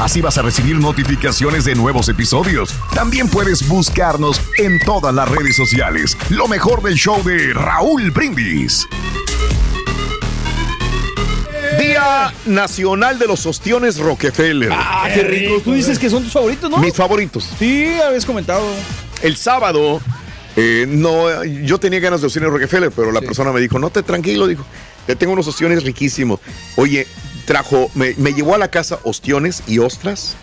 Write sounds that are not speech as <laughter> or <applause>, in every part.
Así vas a recibir notificaciones de nuevos episodios. También puedes buscarnos en todas las redes sociales. Lo mejor del show de Raúl Brindis. Día Nacional de los Ostiones Rockefeller. Ah, qué rico. Tú dices que son tus favoritos, ¿no? Mis favoritos. Sí, habías comentado. El sábado, eh, no, yo tenía ganas de ostiones Rockefeller, pero la persona me dijo, no te tranquilo, dijo, te tengo unos ostiones riquísimos. Oye, trajo, me, me llevó a la casa ostiones y ostras.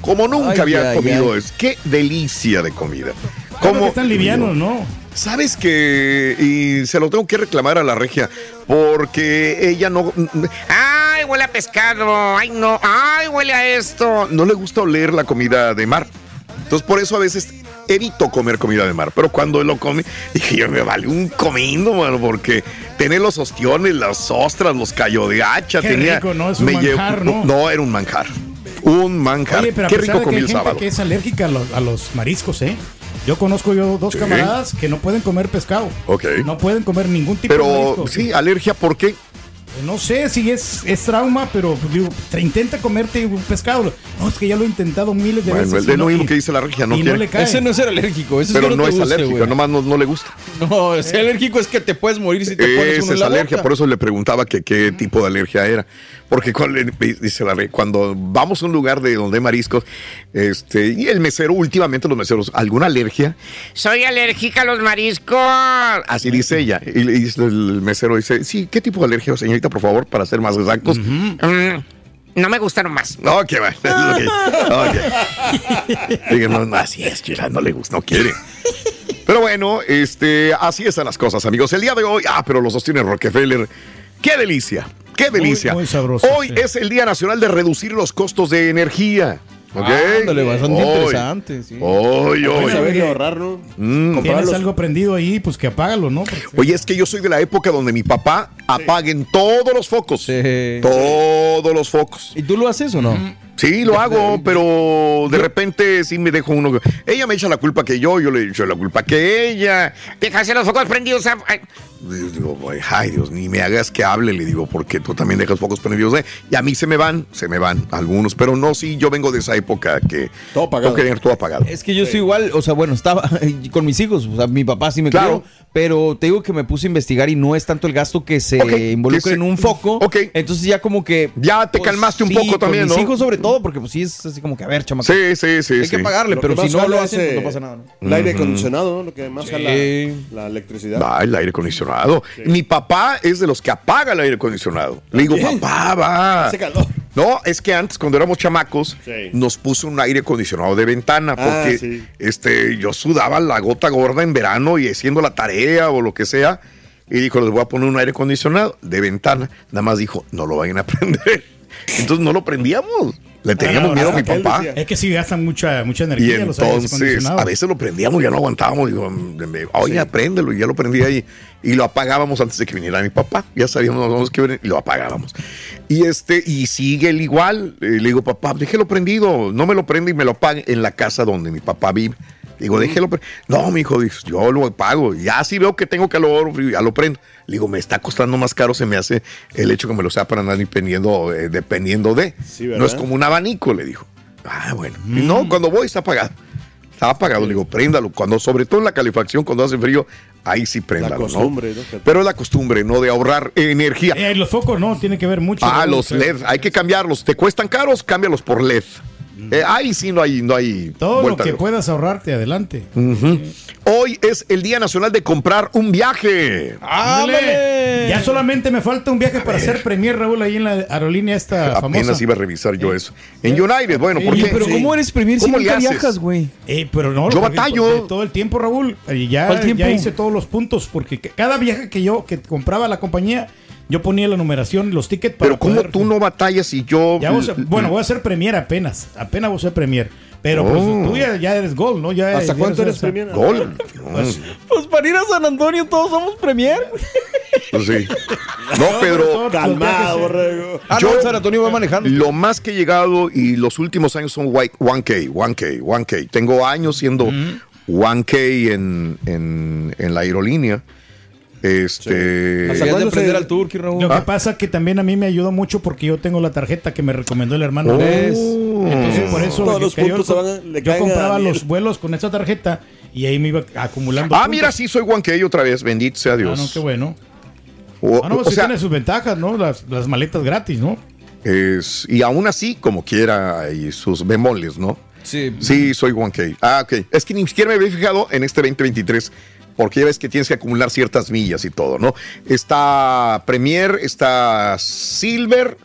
Como nunca Ay, había ay, comido ay. es. Qué delicia de comida. Como están livianos, ¿no? Sabes que, y se lo tengo que reclamar a la regia, porque ella no, ay, huele a pescado, ay, no, ay, huele a esto. No le gusta oler la comida de mar. Entonces, por eso a veces evito comer comida de mar. Pero cuando lo come, <laughs> dije, yo me vale un comiendo, mano, porque tener los ostiones, las ostras, los callo de hacha, Qué tenía. rico, ¿no? Es un me llevo- manjar, ¿no? no, era un manjar. Un manjar. Oye, pero a Qué pesar rico de que comí hay el gente sábado. que es alérgica a los, a los mariscos, ¿eh? Yo conozco yo dos Sí. camaradas que no pueden comer pescado. Ok. No pueden comer ningún tipo de Pero marisco. sí, alergia, ¿por qué? No sé si es, es trauma, pero pues, digo, te intenta comerte un pescado. No, es que ya lo he intentado miles de Bueno, veces. de y lo mismo que dice la regia, no y no le cae. Ese no es ser alérgico, ese Pero es que no, es guste, alérgica, güey. nomás no, no le gusta. No, ser alérgico es que te puedes morir si te pones uno Esa en es la alergia, boca. por eso le preguntaba que qué tipo de alergia era. Porque cuando, dice la re- cuando vamos a un lugar de donde hay mariscos, este, y el mesero, últimamente los meseros, ¿alguna alergia? Soy alérgica a los mariscos. Así dice ella. Y el mesero dice, sí, ¿qué tipo de alergia, señorita, por favor, para ser más exactos? Mm, no me gustaron más. Va. <laughs> Ok. No, no, así es, chila, no le gusta, no quiere. Pero bueno, este, así están las cosas, amigos. El día de hoy, ah, pero los sostiene Rockefeller. ¡Qué delicia! ¡Qué delicia! muy sabroso, Hoy sí. es el Día Nacional de Reducir los costos de energía. ¿Ok? Ándale, bastante Hoy. interesante. Sí. Hoy, hoy. Mm. Tienes algo prendido ahí, pues que apágalo, ¿no? Porque- Oye, es que yo soy de la época donde mi papá apaguen todos los focos. Sí. Todos los focos. ¿Y tú lo haces o no? Sí, lo hago, pero de repente sí me dejo uno. Ella me echa la culpa que yo, yo le echo la culpa que ella. Dejarse los focos prendidos. a- ay, Yo digo, "Ay, ay, Dios, ni me hagas que hable, le digo, porque tú también dejas focos prendidos. ¿eh? Y a mí se me van, se me van algunos, pero no, sí, yo vengo de esa época que Todo apagado. tengo que tener todo apagado. Es que yo soy igual, o sea, bueno, estaba <laughs> con mis hijos, o sea, mi papá sí me Claro. crió, pero te digo que me puse a investigar y no es tanto el gasto que se Ok, involucra que se- en un foco. Ok. Entonces ya como que... Ya te pues, calmaste un sí, poco con también, mis ¿no? hijos sobre todo, porque pues sí es así como que, a ver, chamaco, Sí, sí, sí. hay sí. que pagarle, Lo pero que si no lo hacen, hace- pues no pasa nada. ¿no? El aire acondicionado, ¿no? lo que más jala Sí. la electricidad. Ah, el aire acondicionado. Mi papá es de los que apaga el aire acondicionado. Le digo, papá, va. Hace calor. No, es que antes, cuando éramos chamacos, Sí. nos puso un aire acondicionado de ventana. Ah, Porque sí. este, yo sudaba la gota gorda en verano y haciendo la tarea o lo que sea. Y dijo, les voy a poner un aire acondicionado de ventana. Nada más dijo, no lo vayan a <laughs> prender. Entonces no lo prendíamos. Le teníamos miedo a mi papá. decía. Es que sí gastan mucha, mucha Y energía los aires entonces, acondicionados. a veces lo prendíamos, ya no aguantábamos. Digo, oye, apréndelo. Y ya lo prendí ahí. Y lo apagábamos antes de que viniera mi papá. Ya sabíamos nos que venir y lo apagábamos. Y este, y sigue el igual. Eh, le digo, papá, déjelo prendido. No me lo prende y me lo apague en la casa donde mi papá vive. Digo, déjelo. No, mi hijo, dice, yo lo pago. Ya si veo que tengo calor, ya lo prendo. Le digo, me está costando más caro, se me hace el hecho que me lo sea para andar dependiendo, eh, dependiendo de. ¿verdad? no es como un abanico, le dijo. Ah, bueno. Y no, cuando voy está apagado. Está apagado, le digo, préndalo. Cuando, sobre todo en la calefacción, cuando hace frío, ahí sí préndalo. ¿no? costumbre, ¿no? Pero es la costumbre, ¿no? De ahorrar energía. Eh, los focos no, tiene que ver mucho. Ah, ¿no? los LED, hay que cambiarlos. ¿Te cuestan caros? Cámbialos por LED. Eh, ahí sí no hay, no hay Todo lo que puedas ahorrarte, adelante. Hoy es el Día Nacional de comprar un viaje. Ándale. Ya solamente me falta un viaje para hacer premier, Raúl, ahí en la aerolínea esta Apenas famosa. iba a revisar yo eso. En United, bueno, ¿por qué? pero ¿cómo eres premier si ¿Cómo nunca le haces? viajas, güey? Eh, pero no, Yo batallo. Todo el tiempo, Raúl. Y ya, ya hice todos los puntos, porque ca- cada viaje que yo que compraba la compañía, yo ponía la numeración, los tickets para Pero ¿cómo poder- tú no batallas y yo... Ya bueno, voy a ser premier apenas. Apenas voy a ser premier. Pero pues, Oh. tú ya, ya eres gol, ¿no? Ya, ¿Hasta ya cuánto eres premier? Gol. Pues, Pues para ir a San Antonio todos somos premier. Pues sí. No, Pedro. Calmado, borrego. Ah, no, San Antonio va manejando. Lo más que he llegado y los últimos años son white- 1K, 1K, 1K. Tengo años siendo 1K en, en, en la aerolínea. Este. ¿Hasta cuándo se- Turkey, Raúl. Lo que Ah. pasa que también a mí me ayudó mucho porque yo tengo la tarjeta que me recomendó el hermano. Oh. Entonces, por eso Todos los yo, puntos se van a- le yo a compraba los vuelos con esa tarjeta y ahí me iba acumulando. Ah, puntos. mira, sí soy 1K otra vez. Bendito sea Ah, Dios. no, qué bueno. O- Ah, no, pues o sí sea, tiene sus ventajas, ¿no? Las, las maletas gratis, ¿no? es- y aún así, como quiera, hay sus bemoles, ¿no? Sí. Sí, soy 1K. Ah, ok. Es que ni siquiera me había fijado en este 2023, porque ya ves que tienes que acumular ciertas millas y todo, ¿no? Está Premier, está Silver,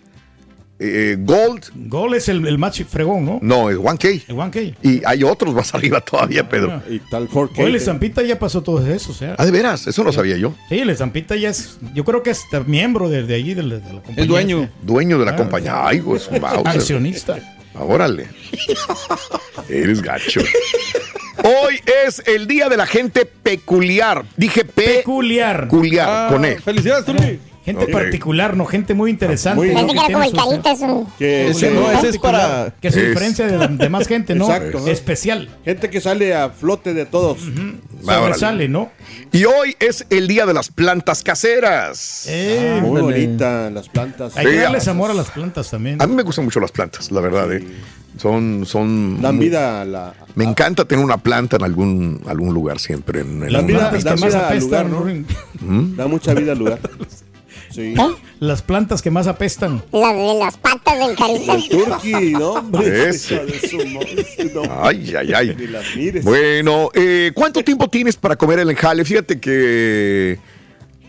eh, Gold. Gol es el, el más fregón, ¿no? No, es 1K. El 1K. Y hay otros más <laughs> arriba todavía, Pedro. Y tal 4K. Hoy el Estampita ya pasó todo eso, o sea. Ah, de veras, eso no sabía yo. Sí, el Estampita ya es, yo creo que es miembro de, de allí, de la, de la compañía. El dueño. Dueño de la Ah, compañía. Ay, pues, wow. Accionista. Órale. Eres gacho. <laughs> Hoy es el día de la gente peculiar. Dije pe- Peculiar. peculiar, Ah, con E. Felicidades, Turkey. Gente particular, ¿no? Gente muy interesante. Muy- que era como el tiene su- carita, es un... Que Ese sí, no, ese es para. Que se diferencia de, la- de más gente, ¿no? Exacto. Especial. Gente que sale a flote de todos. Va, órale. Sobresale, ¿no? Y hoy es el día de las plantas caseras. Eh, Muy Ándale. bonita las plantas. hay que Sí, darles ah. amor a las plantas también. A mí me gustan mucho las plantas, la verdad. ¿eh? Son, son. Dan vida a la. Me encanta tener una planta en algún, algún lugar siempre. En, en un- vida- da que más vida al lugar, ¿no? ¿no? Da mucha vida al lugar. <laughs> Sí. Las plantas que más apestan. Las de las patas del carita. El ¿no? <laughs> hombre? Ese. No. Ay, ay, ay. Ni las mires. Bueno, eh, ¿cuánto tiempo tienes para comer el enjale? Fíjate que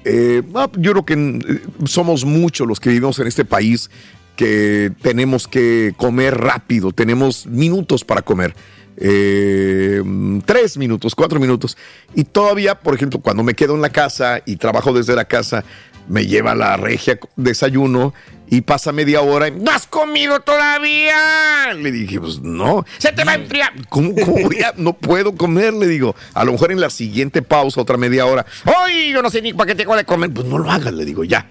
eh, ah, yo creo que eh, somos muchos los que vivimos en este país que tenemos que comer rápido, tenemos minutos para comer. Eh, tres minutos, cuatro minutos. Y todavía, por ejemplo, cuando me quedo en la casa y trabajo desde la casa, me lleva la regia desayuno y pasa media hora y no has comido todavía. Le dije, pues no. Se te va a enfriar. ¿Cómo, cómo voy a- no puedo comer? Le digo. A lo mejor en la siguiente pausa, otra media hora. Ay, yo no sé ni para qué tengo de comer. Pues no lo hagas, le digo, ya.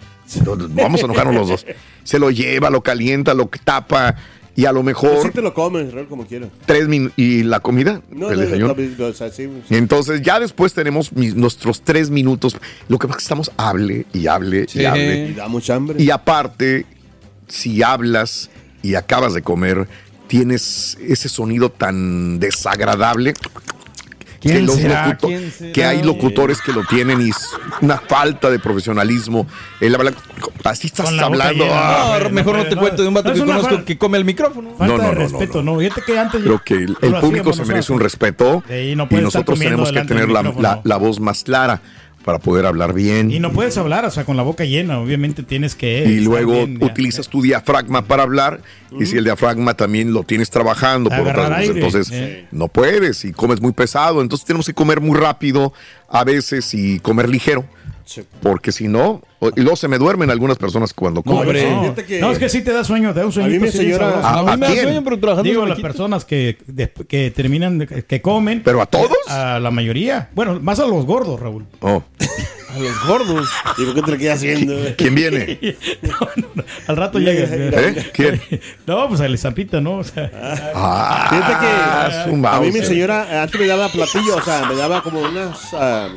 Vamos a enojarnos los dos. Se lo lleva, lo calienta, lo tapa y a lo mejor sí te lo comes, Israel, como quieras. tres minutos. ¿Y la comida? No, el no, desayuno. no, no, o sea, sí, Y sí. entonces ya después tenemos mis- nuestros tres minutos. Lo que pasa es que estamos hable y hable y hable. Y da mucha hambre. Y aparte, si hablas y acabas de comer, tienes ese sonido tan desagradable. Que, ¿Quién los que hay locutores que lo tienen y es una falta de profesionalismo. El hablar, así estás Con la boca hablando. llena, ah, No, mejor no, te no. cuento de un vato No, que una conozco fal- que come el micrófono. Falta No, no, de no, respeto, ¿no? Fíjate que antes. Creo que el, público se merece un respeto Sí, no y estar nosotros comiendo tenemos que delante del tener la, micrófono. la- la voz más clara para poder hablar bien. Y no puedes hablar, o sea, con la boca llena. Obviamente tienes que. y luego bien, ya. utilizas tu diafragma para hablar y si el diafragma también lo tienes trabajando por otras cosas, aire, entonces no puedes y comes muy pesado, entonces tenemos que comer muy rápido a veces y comer ligero Porque si no, y luego se me duermen algunas personas cuando comen. no, es que sí te da sueño, te da un sueño. A mí mi señora- ¿A- a quién? Digo, las personas que, de- que terminan, de- que comen. ¿Pero a todos? A la mayoría. Bueno, más a los gordos, Raúl. Oh. A los gordos. ¿Y por qué te lo quedas haciendo? ¿Quién viene? <laughs> Al rato llega. ¿Eh? ¿Quién? <laughs> No, pues el zampita, ¿no? O sea, Ah, Fíjate que a mí mi señora antes me daba platillo, o sea, me daba como unas... ah,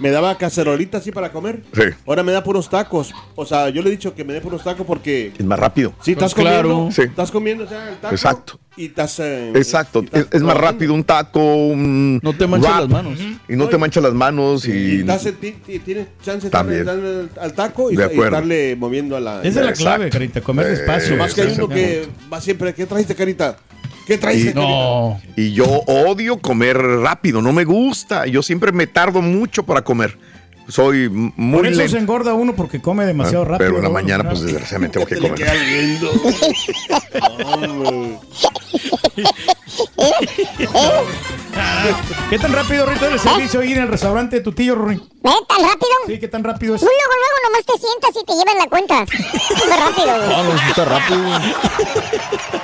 me daba cacerolitas así para comer. Sí. Ahora me da puros tacos. O sea, yo le he dicho que me dé puros tacos porque... Es más rápido. Si estás Pues claro. comiendo, Sí. estás comiendo o sea, el taco Exacto. y estás... eh, Exacto. y estás Es, es más rápido un taco, un No te manchas wrap, las manos. Y no te manchas las manos Y y... estás en- ti- ti- tienes chance de También. estarle dando al taco y, De y estarle moviendo a la... esa es la Exacto. clave, Carita, comer Eh, despacio. Más que hay sí, uno sí. que va siempre... ¿Qué trajiste, Carita? ¿Qué trajiste, Carita? No. Y yo odio comer rápido, no me gusta. Yo siempre me tardo mucho para comer. Soy muy Por eso se engorda uno porque come demasiado Ah, rápido. Pero en la mañana, pues desgraciadamente tengo que Te le comer. <laughs> ¿Qué tan rápido ahorita el servicio ahí en el restaurante de tu tío, Rory? ¿Eh? ¿Tan rápido? Sí, ¿qué tan rápido es? Luego, luego nomás te sientas y te llevan la cuenta. <laughs> Súper rápido, güey. No, no, sí está rápido. <laughs>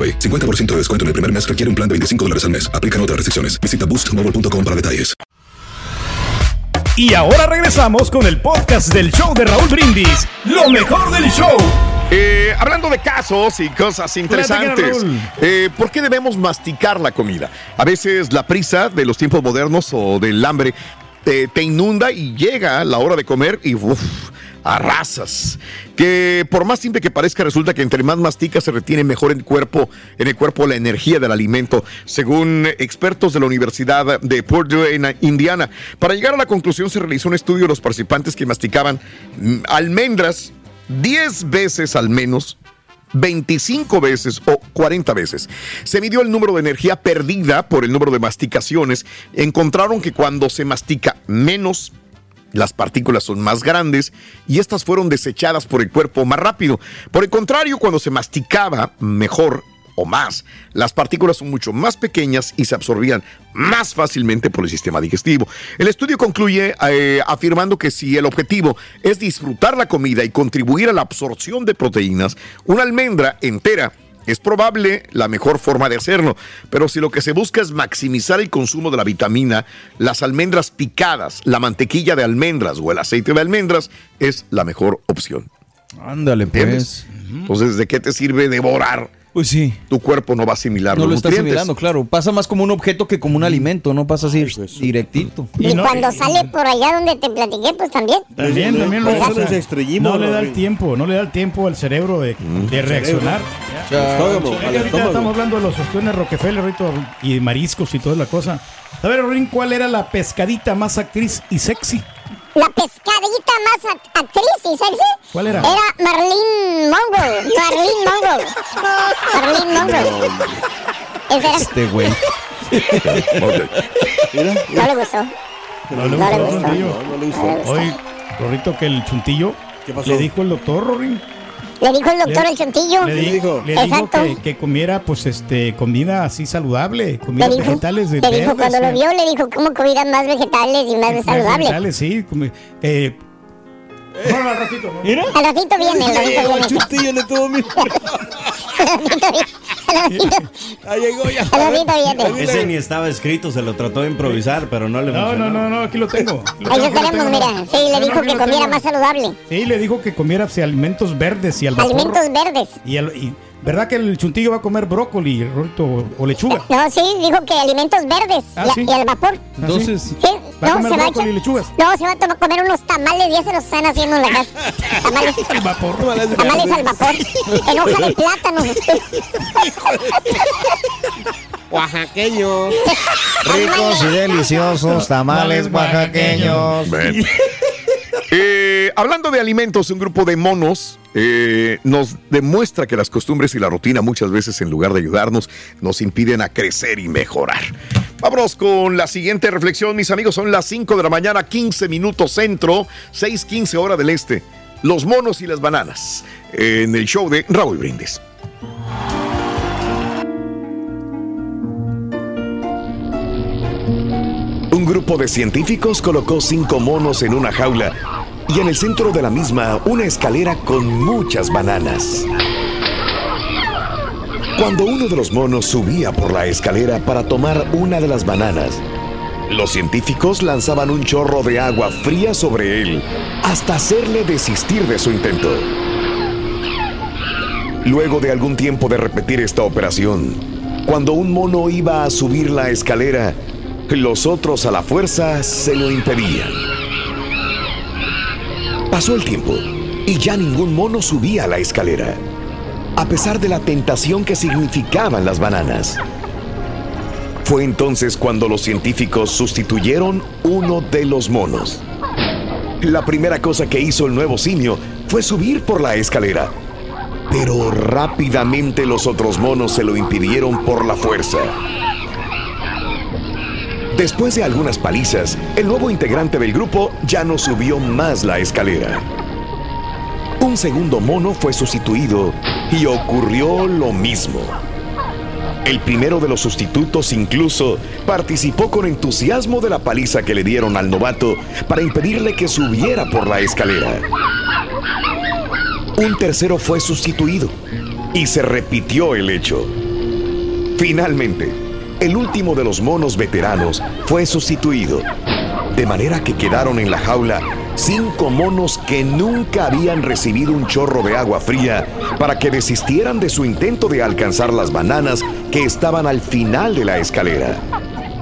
AroPay. 50% de descuento en el primer mes requiere un plan de 25 dólares al mes. Aplican otras restricciones. Visita boostmobile.com para detalles. Y ahora regresamos con el podcast del show de Raúl Brindis. Lo mejor del show. Eh, hablando de casos y cosas interesantes, eh, ¿por qué debemos masticar la comida? A veces la prisa de los tiempos modernos o del hambre te, te inunda y llega la hora de comer y uf, arrasas. Que por más simple que parezca, resulta que entre más masticas se retiene mejor en el cuerpo, en el cuerpo la energía del alimento, según expertos de la Universidad de Purdue en Indiana. Para llegar a la conclusión se realizó un estudio de los participantes que masticaban mm, almendras 10 veces al menos 25 veces o 40 veces. Se midió el número de energía perdida por el número de masticaciones. Encontraron que cuando se mastica menos, las partículas son más grandes y estas fueron desechadas por el cuerpo más rápido. Por el contrario, cuando se masticaba mejor o más, las partículas son mucho más pequeñas y se absorbían más fácilmente por el sistema digestivo. El estudio concluye eh, afirmando que si el objetivo es disfrutar la comida y contribuir a la absorción de proteínas, una almendra entera es probable la mejor forma de hacerlo, pero si lo que se busca es maximizar el consumo de la vitamina, las almendras picadas, la mantequilla de almendras o el aceite de almendras es la mejor opción. Ándale, ¿Entiendes? pues. Entonces, ¿de qué te sirve devorar? Pues sí. Tu cuerpo no va a asimilar No los lo está nutrientes. asimilando, claro. Pasa más como un objeto que como un alimento, no pasa así directito. Y, cuando sale por allá donde te platiqué, pues también. También, también lo extrañimos, No le da el tiempo, no le da el tiempo al cerebro de, de reaccionar. Estómago. estamos hablando de los ostiones Rockefeller y mariscos y toda la cosa. A ver, Rin, ¿cuál era la pescadita más actriz y sexy? La pescadita más act- actriz y sexy. ¿Cuál era? Era Marlene Monroe. Marlene Monroe. Marlene Monroe. Era. Este güey. No le gustó. No le No le gustó, no, no le gustó. Hoy, Rorrito, que el chuntillo ¿Qué pasó? Le dijo el doctor, Rory. Le dijo el doctor Le- el chuntillo. Le dijo, le dijo Exacto. que, que comiera, pues, este, comida así saludable, comida Le dijo, vegetales de le dijo verdes, cuando lo vio, le dijo cómo comida más vegetales y más más saludable. vegetales, sí. come- eh, bueno, al ratito, ¿no? Mira. Al ratito viene, al ratito viene. Chustillo le tuvo. <laughs> Al. Al Ahí <laughs> llegó ya. al ratito viene. Ese ni estaba escrito, se lo trató de improvisar, pero no le No, funcionó. no, no, no, aquí lo tengo. Ahí lo tenemos, mira. Sí, le no, dijo que lo comiera tengo. más saludable. Sí, le dijo que comiera sí, alimentos verdes y al vapor. Alimentos verdes. Y, el- y- ¿Verdad que el chuntillo va a comer brócoli, o, o lechuga? No, sí, dijo que alimentos verdes Ah, y, a- sí. y al vapor. Entonces, Sí, ¿Va a no, comer se va a brócoli y lechugas? No, se va a tomar- comer unos tamales, ya se los están haciendo en la casa. <laughs> Tamales, Al vapor. tamales al vapor. En hoja de plátano. <laughs> Oaxaqueños. Ricos y deliciosos tamales oaxaqueños. <laughs> Eh, hablando de alimentos, un grupo de monos eh, nos demuestra que las costumbres y la rutina muchas veces en lugar de ayudarnos nos impiden a crecer y mejorar. Vámonos con la siguiente reflexión, mis amigos. Son las 5 de la mañana, 15 minutos centro, 6:15 hora del este. Los monos y las bananas en el show de Raúl Brindis. Un grupo de científicos colocó cinco monos en una jaula y en el centro de la misma una escalera con muchas bananas. Cuando uno de los monos subía por la escalera para tomar una de las bananas, los científicos lanzaban un chorro de agua fría sobre él hasta hacerle desistir de su intento. Luego de algún tiempo de repetir esta operación, cuando un mono iba a subir la escalera, los otros a la fuerza se lo impedían. Pasó el tiempo y ya ningún mono subía la escalera, a pesar de la tentación que significaban las bananas. Fue entonces cuando los científicos sustituyeron uno de los monos. La primera cosa que hizo el nuevo simio fue subir por la escalera, pero rápidamente los otros monos se lo impidieron por la fuerza. Después de algunas palizas, el nuevo integrante del grupo ya no subió más la escalera. Un segundo mono fue sustituido y ocurrió lo mismo. El primero de los sustitutos incluso participó con entusiasmo de la paliza que le dieron al novato para impedirle que subiera por la escalera. Un tercero fue sustituido y se repitió el hecho. Finalmente, el último de los monos veteranos fue sustituido, de manera que quedaron en la jaula cinco monos que nunca habían recibido un chorro de agua fría para que desistieran de su intento de alcanzar las bananas que estaban al final de la escalera,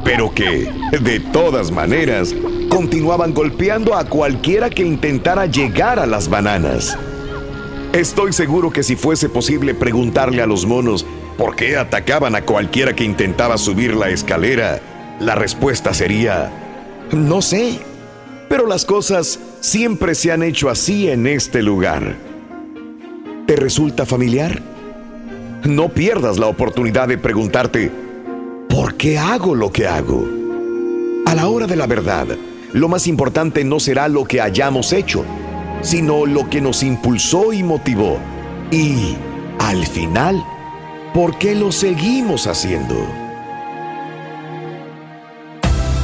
pero que, de todas maneras, continuaban golpeando a cualquiera que intentara llegar a las bananas. Estoy seguro que si fuese posible preguntarle a los monos por qué atacaban a cualquiera que intentaba subir la escalera, la respuesta sería, no sé, pero las cosas siempre se han hecho así en este lugar. ¿Te resulta familiar? No pierdas la oportunidad de preguntarte, ¿por qué hago lo que hago? A la hora de la verdad, lo más importante no será lo que hayamos hecho, sino lo que nos impulsó y motivó. Y, al final, ¿por qué lo seguimos haciendo?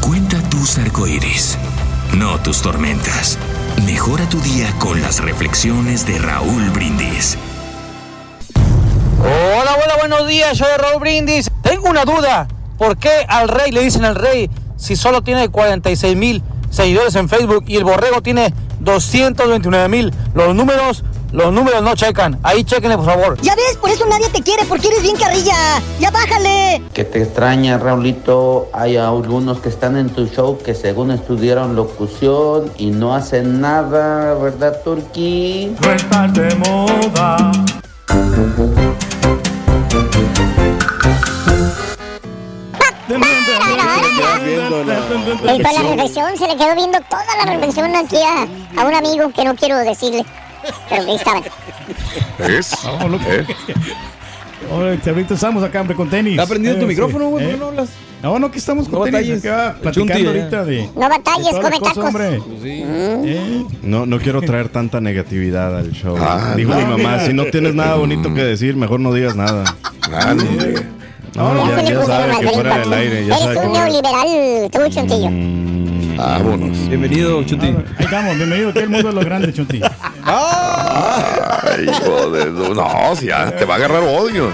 Cuenta tus arcoíris, no tus tormentas. Mejora tu día con las reflexiones de Raúl Brindis. Hola, hola, buenos días, soy Raúl Brindis. Tengo una duda. ¿Por qué al rey le dicen al rey si solo tiene 46 mil seguidores en Facebook y el borrego tiene 229 mil? Los números, los números no checan. Ahí chequenle, por favor. Ya ves, por eso nadie te quiere, porque eres bien carrilla. Ya bájale. Que te extraña, Raulito. Hay algunos que están en tu show que según estudiaron locución y no hacen nada, ¿verdad, Turki? No estás de moda. Él con la reflexión se le quedó viendo toda la reflexión aquí a, a un amigo que no quiero decirle. Pero que ahí estaban. ¿Es? Vamos, loco. ¿Eh? <laughs> Ahora, ahorita estamos acá, hombre, con tenis. ¿Está prendido tu Eh, micrófono, sí. güey? ¿Por Eh, qué no hablas? No, no, que estamos con No tenis batalles. acá platicando Chunti, ahorita eh. de. No batalles, de come cosa, tacos. hombre. Mm. No, no quiero traer tanta negatividad al show. Ah, Dijo no, mi mamá, mira. si no tienes nada bonito que decir, mejor no digas nada. Ande. No, No, ya, Ya sabe que fuera del aire. Ya Eres sabe un neoliberal, tú, Chuntillo. Mm, Vámonos. Bienvenido, Chunti. Ahí estamos, bienvenido aquí al mundo de los grandes, Chunti. Ay, hijo de- No, si ya te va a agarrar odio.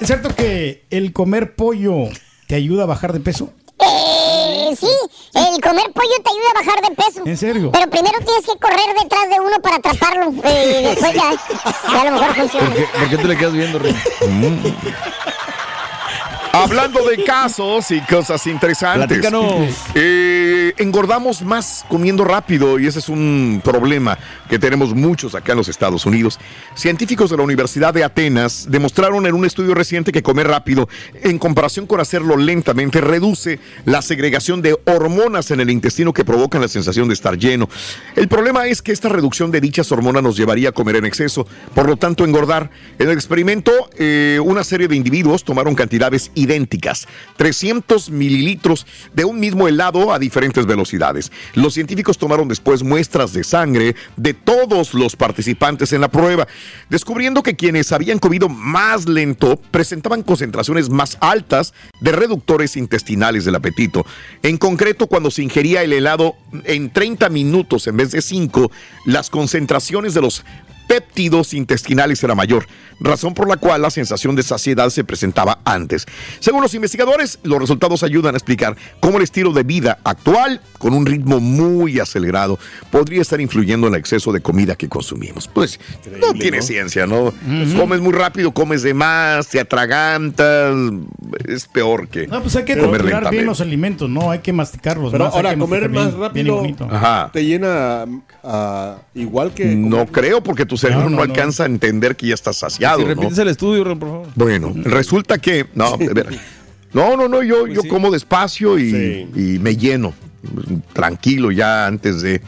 ¿Es cierto que el comer pollo te ayuda a bajar de peso? Eh, sí, el comer pollo te ayuda a bajar de peso. ¿En serio? Pero primero tienes que correr detrás de uno para atraparlo. eh, y después ya, ya a lo mejor funciona. ¿Por qué, por qué te le quedas viendo, Rin? Hablando de casos y cosas interesantes. Eh, engordamos más comiendo rápido y ese es un problema que tenemos muchos acá en los Estados Unidos. Científicos de la Universidad de Atenas demostraron en un estudio reciente que comer rápido, en comparación con hacerlo lentamente, reduce la segregación de hormonas en el intestino que provocan la sensación de estar lleno. El problema es que esta reducción de dichas hormonas nos llevaría a comer en exceso, por lo tanto engordar. En el experimento, eh, una serie de individuos tomaron cantidades idénticas, 300 mililitros de un mismo helado a diferentes velocidades. Los científicos tomaron después muestras de sangre de todos los participantes en la prueba, descubriendo que quienes habían comido más lento presentaban concentraciones más altas de reductores intestinales del apetito. En concreto, cuando se ingería el helado en 30 minutos en vez de 5, las concentraciones de los péptidos intestinales era mayor, razón por la cual la sensación de saciedad se presentaba antes. Según los investigadores, los resultados ayudan a explicar cómo el estilo de vida actual, con un ritmo muy acelerado, podría estar influyendo en el exceso de comida que consumimos. Pues no tiene ciencia, ¿no? Comes muy rápido, comes de más, te atragantas, es peor que No, pues hay que comer bien lentamente. los alimentos, ¿no? Hay que masticarlos. Pero más, hay ahora, que comer más bien- bien rápido. Ajá. te llena igual que. No creo, porque tu cerebro No, no, no, alcanza a entender que ya estás saciado. Si repites el estudio, por favor. Bueno, resulta que. No, veras. no, no, no, yo, yo sí. como despacio y, Sí. y me lleno. Tranquilo ya antes de.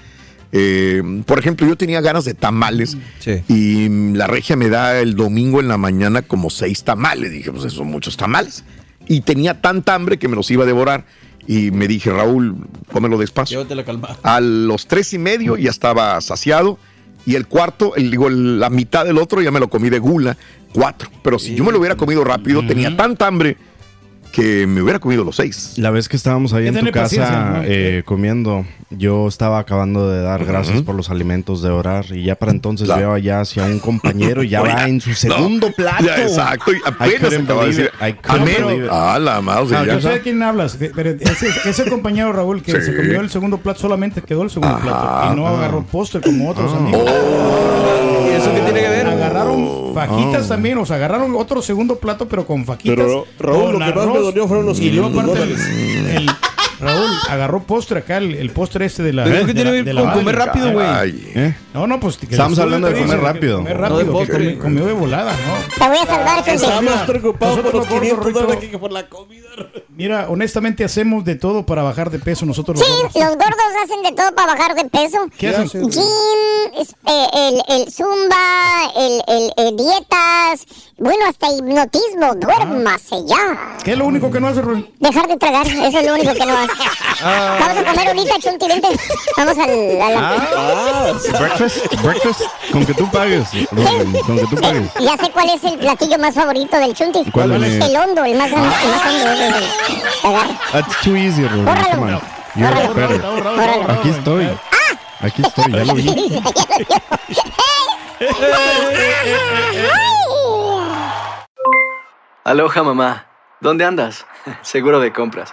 eh, por ejemplo, yo tenía ganas de tamales Sí. y la regia me da el domingo en la mañana como seis tamales. Dije, pues esos son muchos tamales. Y tenía tanta hambre que me los iba a devorar. Y me dije, Raúl, cómelo despacio. Llévate la calma. A los tres y medio ya estaba saciado. Y el cuarto, el, digo, la mitad del otro ya me lo comí de gula, cuatro. Pero si yo me lo hubiera comido rápido, tenía tanta hambre que me hubiera comido los seis. La vez que estábamos ahí en tu casa eh, comiendo, yo estaba acabando de dar gracias por los alimentos de orar y ya para entonces Claro. veo allá hacia un compañero y ya <laughs> Oiga, va en su no, segundo plato. ya, exacto, y I apenas acaba de decir. Ah, la mouse. No, yo sé de quién hablas, pero ese, ese <laughs> compañero Raúl que Sí. se comió el segundo plato solamente quedó el segundo Ajá. plato y no agarró postre como otros amigos. ¿Y eso qué tiene que ver? Agarraron fajitas también, o sea, agarraron otro segundo plato pero con fajitas. Pero, Raúl, lo que más me dolió fueron los y luego 500 aparte el- dólares. el- Raúl agarró postre acá, el, el postre este de la. ¿Pero qué de tiene que ver con comer rápido, güey? ¿Eh? No, no, pues. que Estamos hablando de comer dice que rápido. Comer No, rápido, de que postre. comi- comió de volada, ¿no? Te voy a salvar, Chunti. Estaba Mira, más preocupado por los los 500 gordos, dólares que por la comida. Mira, honestamente hacemos de todo para bajar de peso nosotros Sí, los gordos. los gordos hacen de todo para bajar de peso. ¿Qué hacen? Gym, es- eh, el, el zumba, el, el, dietas, bueno, hasta hipnotismo. Duérmase ya. ¿Qué es lo único que no hace, Rubén? Dejar de tragar, eso es lo único que no hace. Vamos a comer ahorita, Chunti, vente. Vamos al, a la... Ah, breakfast, breakfast, con que tú pagues, Robin, con que tú pagues. Ya sé cuál es el platillo más favorito del Chunti. ¿Cuál es? El hondo, el más, grande, el más hondo. That's too easy, Robin. Bórralo. Bórralo. better. Bórralo. Aquí estoy. Aquí estoy, ya lo vi. <laughs> Aloha mamá, ¿dónde andas? <laughs> Seguro de compras.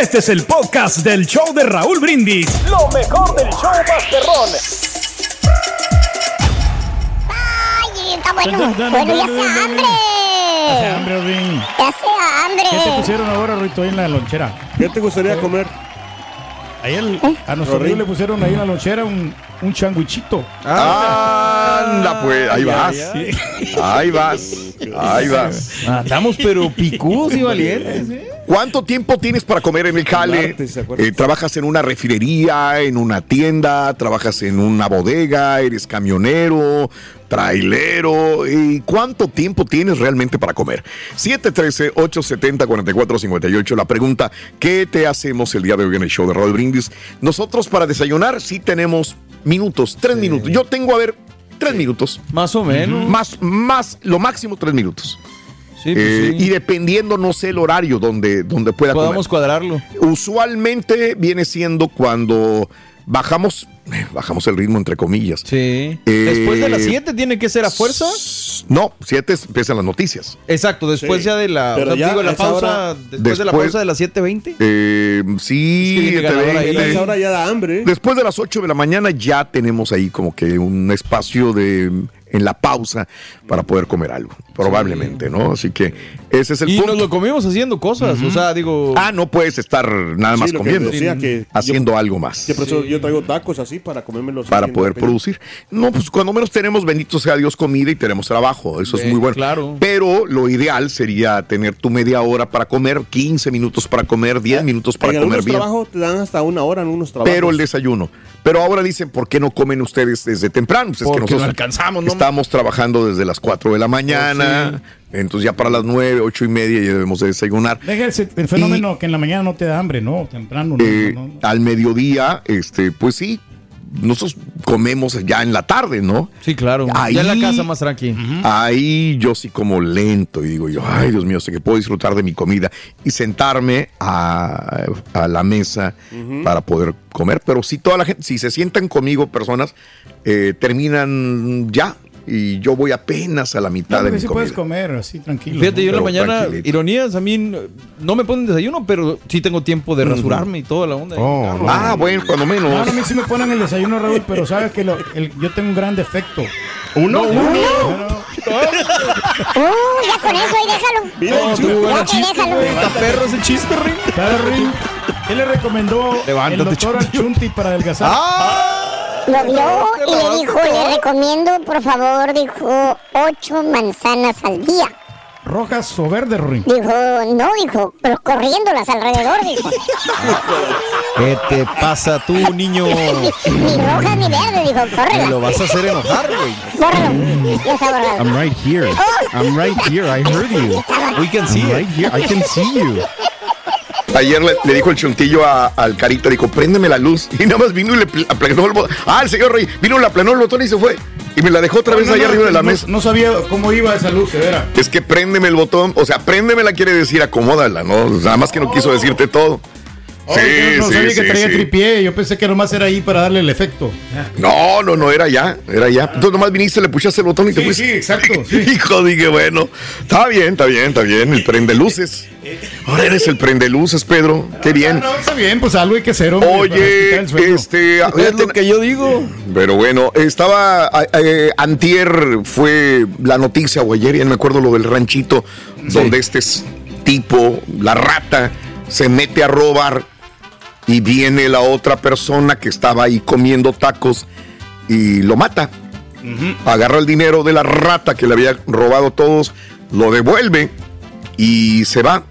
Este es el podcast del show de Raúl Brindis. Lo mejor del show Masterrón. Ay, está bueno. Bueno, ya hace hambre. Hace hambre, Rin. Ya hace hambre. ¿Qué te pusieron ahora, Rito, ahí en la lonchera? ¿Qué te gustaría comer? Ahí el- a nuestro amigo le pusieron ahí en la lonchera un, un changuichito. Anda, pues, ahí vas. Ahí vas. Ahí vas. Ah, estamos pero picudos y valientes. ¿eh? ¿Cuánto tiempo tienes para comer en el jale? Eh, ¿Trabajas en una refinería, en una tienda? ¿Trabajas en una bodega? ¿Eres camionero? ¿Trailero? ¿Y cuánto tiempo tienes realmente para comer? 713-870-4458. La pregunta, ¿qué te hacemos el día de hoy en el show de Raúl Brindis? Nosotros para desayunar sí tenemos minutos, tres minutos. Yo tengo, a ver, tres minutos. Más o menos. Más, más, lo máximo tres minutos. Sí, pues Eh, sí. Y dependiendo, no sé, el horario donde, donde pueda Podamos comer. cuadrarlo. Usualmente viene siendo cuando bajamos, eh, bajamos el ritmo, entre comillas. Sí. Eh, Después de las 7 tiene que ser a fuerza. No, siete es- empiezan las noticias. Exacto, después Sí. ya de la, Pero o sea, ya digo, la pausa, hora- después, de la pausa de las 7.20. Eh, sí, Es que viene te ganador ven- ahí. A esa hora ya da hambre. Después de las 8 de la mañana ya tenemos ahí como que un espacio de en la pausa para poder comer algo, probablemente, ¿no? Así que ese es el Y punto. nos lo comimos haciendo cosas, o sea, digo... Ah, no puedes estar nada Sí, más comiendo, que haciendo algo más. Que por eso yo traigo tacos así para comérmelos. para poder producir. No, pues cuando menos tenemos, bendito sea Dios, comida y tenemos trabajo. Eso es muy bueno. claro. Pero lo ideal sería tener tu media hora para comer, 15 minutos para comer, 10 minutos para en comer bien. trabajos te dan hasta una hora en unos trabajos. Pero el desayuno. Pero ahora dicen, ¿por qué no comen ustedes desde temprano? Pues es Porque que nosotros no alcanzamos, ¿no? estamos trabajando desde las 4 de la mañana. Entonces ya para las 9, 8 y media ya debemos de desayunar. Deja el, el fenómeno que en la mañana no te da hambre, no, temprano. No, Eh, no, no. Al mediodía, este, pues sí, nosotros comemos ya en la tarde, ¿no? Sí, claro. Ahí- Ya en la casa más tranqui. Ahí yo sí como lento y digo yo, ay Dios mío, sé que puedo disfrutar de mi comida y sentarme a, a la mesa para poder comer. Pero si toda la gente, si se sientan conmigo personas, eh, terminan ya y yo voy apenas a la mitad No, de mi sí comida. puedes comer así tranquilo. Fíjate, ¿no? yo en la mañana, tranquilito. ironías, a mí no- no me ponen desayuno, pero sí tengo tiempo de rasurarme y toda la onda. Oh, ah, bueno, cuando menos. No, no, a mí sí me ponen el desayuno, Raúl, pero sabes que lo- el- yo tengo un gran defecto. ¿Uno? Uno. Uh, ya con eso, ahí déjalo. No, tú, Ya chiste, déjalo. Está perro ese chiste, Rin. ¿Qué le recomendó Levántate, el doctor al Chunti para adelgazar? Lo vio y le dijo, le recomiendo, por favor, dijo, ocho manzanas al día. ¿Rojas o verdes, Rin? Dijo, no, dijo, pero corriéndolas alrededor, dijo. <laughs> <laughs> ¿Qué te pasa tú, niño? <laughs> Ni rojas ni verdes, dijo, Me córrelas. lo vas a hacer enojar, güey. Bórralo. Ya está borrado. I'm right here. I'm right here. I heard you. We can see I'm it. right here. I can see you. Ayer le, le dijo el chuntillo a- al carita, dijo, préndeme la luz. <laughs> Y nada más vino y le pl- aplanó el botón. Ah, el señor Rey vino, le aplanó el botón y se fue. Y me la dejó otra vez No, no, arriba de la mesa. No sabía cómo iba esa luz, de veras. Es que préndeme el botón, o sea, préndemela quiere decir acomódala, ¿no? Nada más que no quiso decirte todo. Oh, yo no sabía que traía tripié. Yo pensé que nomás era ahí para darle el efecto. No, no, no, era ya, era ya. Entonces nomás viniste, le pusiste el botón y te Sí, fuiste. sí, exacto. <laughs> sí. Hijo, dije, bueno, está bien, está bien, está bien, el prende luces. Ahora eres el prende luces, Pedro, qué bien. No, está bien, pues algo hay que hacer, hombre, Oye, este, Es lo que yo digo. Pero bueno, estaba eh, antier fue la noticia o ayer, ya no me acuerdo lo del ranchito donde este tipo, la rata, se mete a robar y viene la otra persona que estaba ahí comiendo tacos y lo mata. Agarra el dinero de la rata que le había robado todos, lo devuelve y se va.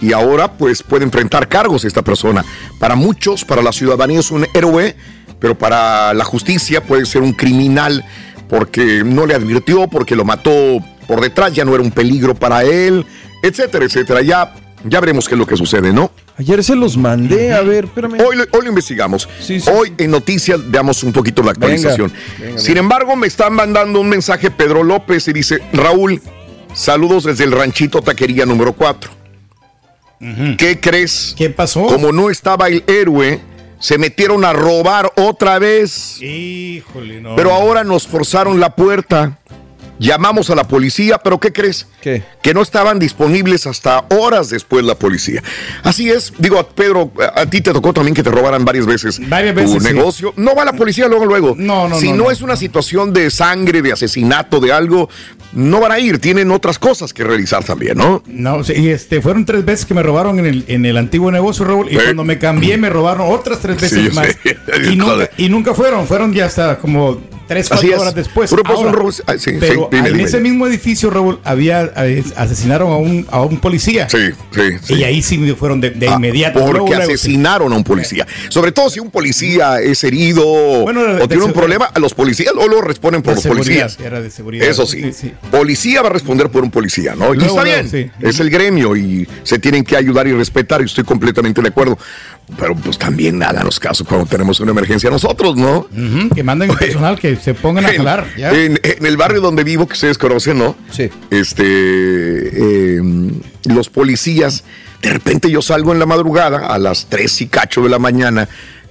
y ahora pues puede enfrentar cargos esta persona. Para muchos, para la ciudadanía es un héroe, pero para la justicia puede ser un criminal porque no le advirtió, porque lo mató por detrás, ya no era un peligro para él, etcétera, etcétera. Ya, ya veremos qué es lo que sucede, ¿no? Ayer se los mandé, a ver, espérame. Hoy, lo- hoy lo investigamos. hoy en noticias damos un poquito la actualización. Venga, venga, Sin venga. embargo, me están mandando un mensaje Pedro López y dice, Raúl, saludos desde el ranchito Taquería número 4. ¿Qué crees? ¿Qué pasó? Como no estaba el héroe, se metieron a robar otra vez. Híjole, no. Pero ahora nos forzaron la puerta. Llamamos a la policía, pero ¿qué crees? ¿Qué? Que no estaban disponibles hasta horas después la policía. Así es, digo, Pedro, a, ti te tocó también que te robaran varias veces, Varias tu veces, sí. negocio. No va la policía luego, luego. No, no, Si no, no, no. es una situación de sangre, de asesinato, de algo, no van a ir. Tienen otras cosas que realizar también, ¿no? No, sí, y este, fueron tres veces que me robaron en el, en el antiguo negocio, Raúl, y cuando me cambié me robaron otras tres veces Sí, más. <laughs> Y nunca, y nunca fueron, fueron ya hasta como tres, cuatro es. horas después. Ahora, ah, sí, sí, pero dime, en dime, ese dime. mismo edificio, Raúl, había eh, asesinaron a un, a un policía. Sí, sí. Y ahí sí fueron de, de Ah, inmediato. Porque luego, luego, asesinaron a un policía. Sobre todo si un policía es herido Bueno, o tiene un problema, a los policías o lo responden por los policías. era de seguridad. Eso sí. Policía va a responder por un policía, ¿no? y Luego, está luego, bien. sí. Es el gremio y se tienen que ayudar y respetar y estoy completamente de acuerdo. Pero pues también háganos caso cuando tenemos una emergencia nosotros, ¿no? Que manden personal que se pongan a jalar. ya. En, en el barrio donde vivo, que ustedes conocen, ¿no? Sí. Este, eh, los policías, de repente yo salgo en la madrugada a las 3 y cacho de la mañana.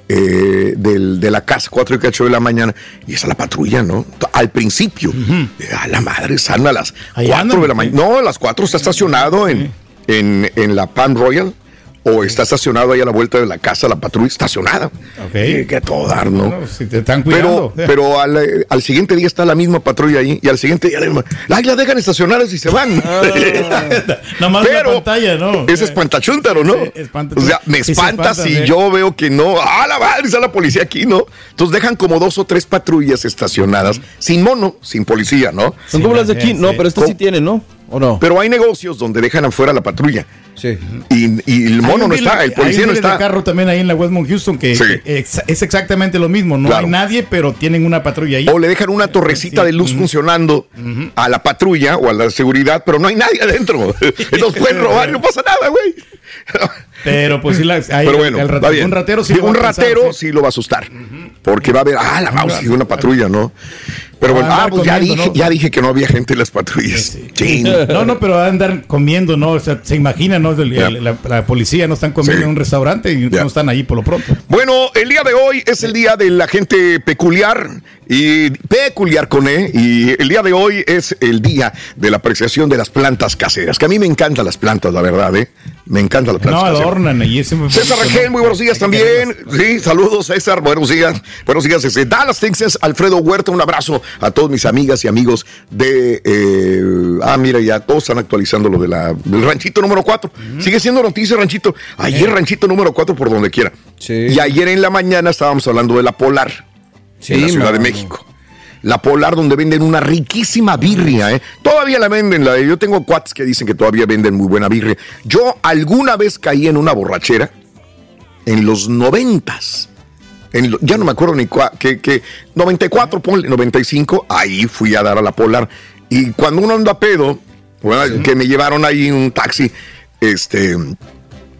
eh, del- de la casa, 4 y cacho de la mañana, y es a la patrulla, ¿no? Al principio, eh, a la madre sana a las Ahí 4 andan, de la mañana. No, a las 4 está estacionado en, en, en la Pan Royal, o está estacionado ahí a la vuelta de la casa, la patrulla estacionada. Ok. Eh, que a todo dar, ¿no? No, si te están Pero, cuidando. <laughs> pero al, eh, al siguiente día está la misma patrulla ahí y al siguiente día la ay, la dejan estacionadas y se van. <laughs> Nomás la pero pantalla, ¿no? Es espantachúntaro, ¿no? Sí, espanta- o sea, me sí se espanta espantan, si ¿eh? yo veo que no. ¡Ah, la madre! Está la policía aquí, ¿no? Entonces dejan como dos o tres patrullas estacionadas sin mono, sin policía, ¿no? Son como las de aquí. No, pero estas sí tienen, ¿no? ¿O no? Pero hay negocios donde dejan afuera la patrulla. Sí. Y, y el Hay mono no está, el hay policía un no está. carro también ahí en la Westmont Houston que Sí. ex- es exactamente lo mismo. No Claro. hay nadie, pero tienen una patrulla ahí. O le dejan una torrecita de luz funcionando a la patrulla o a la seguridad, pero no hay nadie adentro. <laughs> Entonces pueden robar y no pasa nada, güey. Pero pues sí, la, hay Pero bueno, el ratero, un ratero sí Sí, lo va un ratero sí. sí lo va a asustar. Porque va a ver, ah, la mouse y una patrulla, ¿no? Pero bueno, ah, andar pues ya dije, ¿no? ya dije que no había gente en las patrullas. Chin. No, no, pero va a andar comiendo, ¿no? O sea, se imagina, ¿no? El- la, la policía no están comiendo Sí. en un restaurante y no están ahí por lo pronto. Bueno, el día de hoy es el día de la gente peculiar y peculiar con E. Y el día de hoy es el día de la apreciación de las plantas caseras. Que a mí me encantan las plantas, la verdad, ¿eh? Me encantan las plantas No, caseras. adornan y es siempre César Rangel, muy buenos días también. Sí, saludos, César. Buenos días. Buenos días desde Dallas, Texas. Alfredo Huerta, un abrazo a todos mis amigas y amigos de. eh, ah, mira, ya todos están actualizando lo de la, del ranchito número 4. Sigue siendo noticia, ranchito. Ayer, ranchito número 4 por donde quiera. Y ayer en la mañana estábamos hablando de la Polar en la Ciudad de. México. La Polar, donde venden una riquísima birria, ¿eh? Todavía la venden. La, yo tengo cuates que dicen que todavía venden muy buena birria. Yo alguna vez caí en una borrachera en los noventas. En lo- ya no me acuerdo ni cua- que, que 94, ponle 95, ahí fui a dar a la Polar. Y cuando uno anda pedo, bueno, que me llevaron ahí en un taxi, este,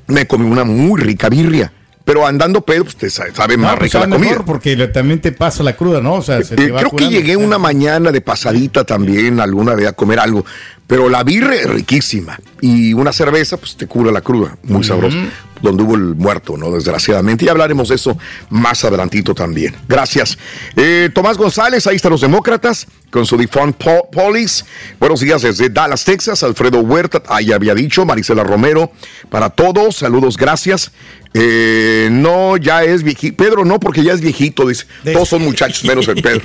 me comí una muy rica birria. Pero andando pedo, pues te sa- sabe más pues rica la comida. mejor porque le- también te pasa la cruda, ¿no? O sea, se te Eh, va creo que llegué una mañana de pasadita también, alguna vez a comer algo, pero la birria es riquísima y una cerveza pues te cura la cruda, muy sabrosa, donde hubo el muerto, ¿no? Desgraciadamente, y hablaremos de eso más adelantito también. Gracias. Eh, Tomás González, ahí están los demócratas con su defunct po- police. Buenos días desde Dallas, Texas. Alfredo Huerta, ahí había dicho, Marisela Romero, para todos, saludos, gracias. Eh, no, ya es viejito. Pedro no, porque ya es viejito, dice. Todos son <laughs> muchachos, menos el Pedro.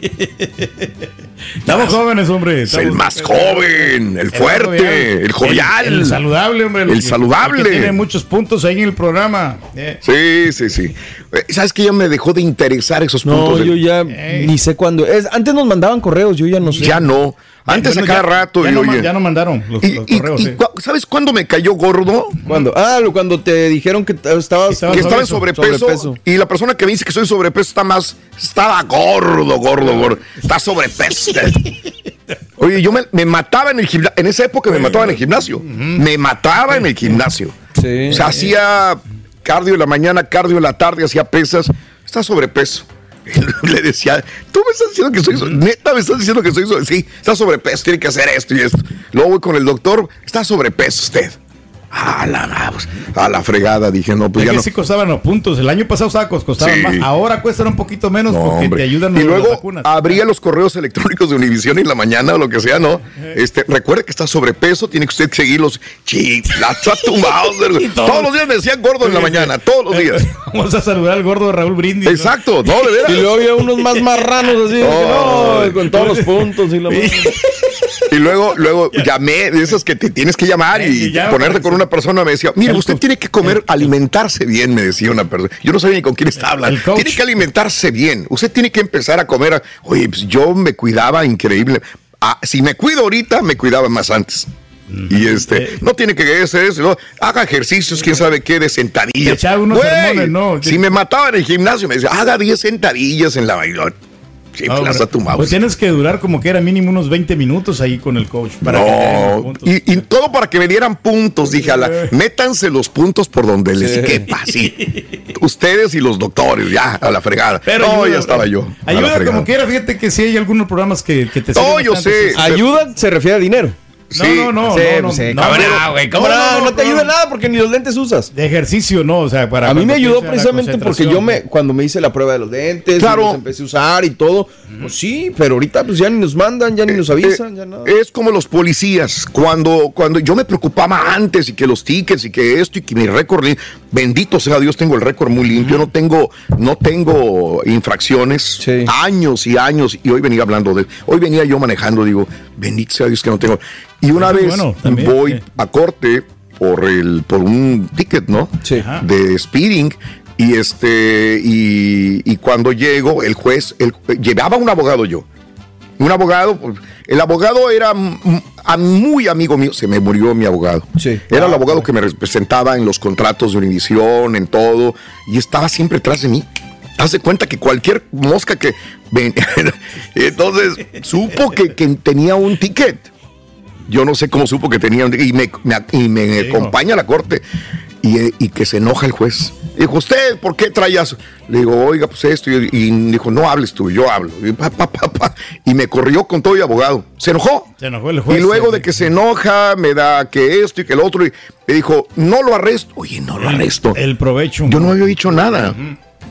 Estamos jóvenes, hombre. Es el estamos- más joven, el fuerte, el jovial. El, el saludable, hombre. El saludable. que tiene muchos puntos ahí en el programa. Eh. Sí, sí, sí. Eh, ¿Sabes que ya me dejó de interesar esos No, puntos? de- yo ya ni sé cuándo. Es, antes nos mandaban correos, yo ya no sé. Ya no. Antes a Bueno, cada ya- rato. ya y no ya no mandaron los- Y- los y- correos, y sí. ¿Sabes cuándo me cayó gordo? ¿Cuándo? Ah, cuando te dijeron que estabas... que estaba en sobrepeso, y la persona que me dice que soy sobrepeso está más, estaba gordo, gordo, gordo, está sobrepeso. <laughs> Oye, yo me, me mataba en el gimnasio, en esa época me mataba en el gimnasio, me mataba en el gimnasio. O sea, hacía cardio en la mañana, cardio en la tarde, hacía pesas, está sobrepeso. <laughs> Le decía, tú me estás diciendo que soy, so- neta me estás diciendo que soy, so- sí, está sobrepeso, tiene que hacer esto y esto. Luego voy con el doctor, está sobrepeso usted. A la, pues, a la fregada, dije, no, pues Es ya que no. sí costaban los puntos. El año pasado sacos costaban Sí. más. Ahora cuestan un poquito menos No, porque hombre. te ayudan y las luego vacunas. abría los correos electrónicos de Univision en la mañana o lo que sea, ¿no? Este, recuerde que está sobrepeso, tiene que usted seguir los chips, la tumbados. <laughs> Todos los días me decían gordo en la mañana, todos los días. <laughs> Vamos a saludar al gordo de Raúl Brindis. Exacto, no, de <laughs> veras. Y luego había unos más marranos así, que Oh. no, con todos los puntos y la Y luego, luego llamé, de esas que te tienes que llamar y ponerte con una persona. Me decía, mire, usted tiene que comer, alimentarse bien, me decía una persona. Yo no sabía ni con quién estaba hablando. Tiene que alimentarse bien. Usted tiene que empezar a comer. Oye, pues yo me cuidaba increíble. Ah, si me cuido ahorita, me cuidaba más antes. Y este, no tiene que hacer eso, no. haga ejercicios, quién sabe qué, de sentadillas. echaba unos sermones, ¿no? Si me mataba en el gimnasio, me decía, haga 10 sentadillas en la bailón. No, tu mouse. Pues tienes que durar como que era mínimo unos 20 minutos ahí con el coach. Para que No, puntos. y, y todo para que me dieran puntos, dije, a la, métanse los puntos por donde les Sí. quepa, sí. Ustedes y los doctores, ya, a la fregada. Pero no, ayuda, ya estaba yo. Ayuda como quiera, fíjate que sí hay algunos programas que, que te No, yo sé. Ayuda se refiere a dinero. No, no, no, Sí, no, pues, no, sí, no, no, güey, no, cabrón, no, no te no. ayuda nada porque ni los lentes usas. De ejercicio, no, o sea, para. A mí me ayudó precisamente porque yo me, cuando me hice la prueba de los lentes, Claro. los empecé a usar y todo, pues sí, pero ahorita pues ya ni nos mandan, ya ni nos avisan, ya nada. Es como los policías. Cuando, cuando yo me preocupaba antes y que los tickets y que esto y que mi récord, bendito sea Dios, tengo el récord muy limpio. No tengo, no tengo infracciones. Años y años. Y hoy venía hablando de. Hoy venía yo manejando, digo, bendito sea Dios que no tengo. Y una Eso vez bueno, también, voy sí. a corte por el, por un ticket, ¿no? De speeding. Y este, y, y cuando llego, el juez, el, llevaba un abogado yo. Un abogado, el abogado era a- muy amigo mío, se me murió mi abogado. Era el abogado que me representaba en los contratos de Univisión, en todo, y estaba siempre atrás de mí. Haz de cuenta que cualquier mosca que ven, <laughs> entonces supo que, que tenía un ticket. Yo no sé cómo supo que tenía y me, me- y me acompaña a la corte y, y que se enoja el juez. Dijo, ¿usted por qué trae eso? Le digo, oiga, pues esto. Y, y dijo, no hables tú, yo hablo. Y, pa, pa, pa, pa. Y me corrió con todo y abogado. Se enojó. Se enojó el juez. Y luego de que se enoja, me da que esto y que el otro. Y me dijo, no lo arresto. Oye, no lo arresto. El provecho. Yo no había dicho nada.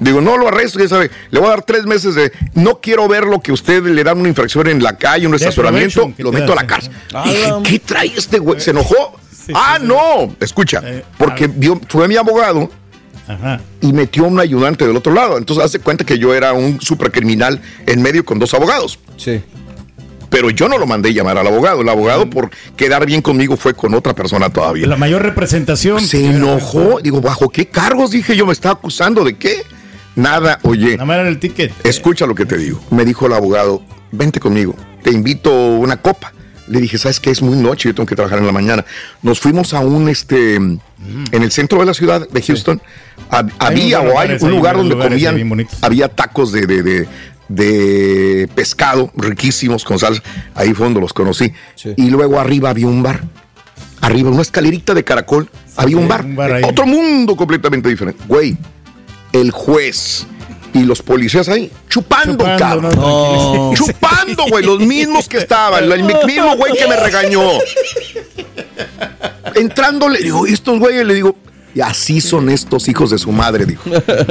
Digo, no lo arresto, ya sabe. Le voy a dar tres meses de. No quiero ver lo que usted le dan una infracción en la calle, un estacionamiento. Lo meto a la cárcel. Ah, Dije, la- ¿qué trae este güey? ¿Se enojó? ah, no. Escucha, porque vio- fue mi abogado Ajá. y metió un ayudante del otro lado. Entonces hace cuenta que yo era un supercriminal en medio con dos abogados. Sí. Pero yo no lo mandé llamar al abogado. El abogado, por quedar bien conmigo, fue con otra persona todavía. La mayor representación. Se enojó. Digo, ¿bajo qué cargos? Dije yo, ¿me está acusando de qué? Nada, oye. Nada más era el ticket. Escucha lo que te digo. Me dijo el abogado, vente conmigo, te invito una copa. Le dije, ¿sabes qué? Es muy noche, yo tengo que trabajar en la mañana. Nos fuimos a un, este, en el centro de la ciudad de Houston. Hab- Había o hay un lugar donde comían, había tacos de, de, de, de pescado riquísimos con salsa. Ahí fue donde los conocí. Y luego arriba había un bar. Arriba, una escalerita de caracol. había un bar. un bar. Otro mundo completamente diferente. Güey, el juez y los policías ahí chupando, Chupando, cabrón. no. Chupando, güey, los mismos que estaban, el mismo güey que me regañó. Entrando le digo, ¿y estos güeyes le digo, y así son estos hijos de su madre, dijo.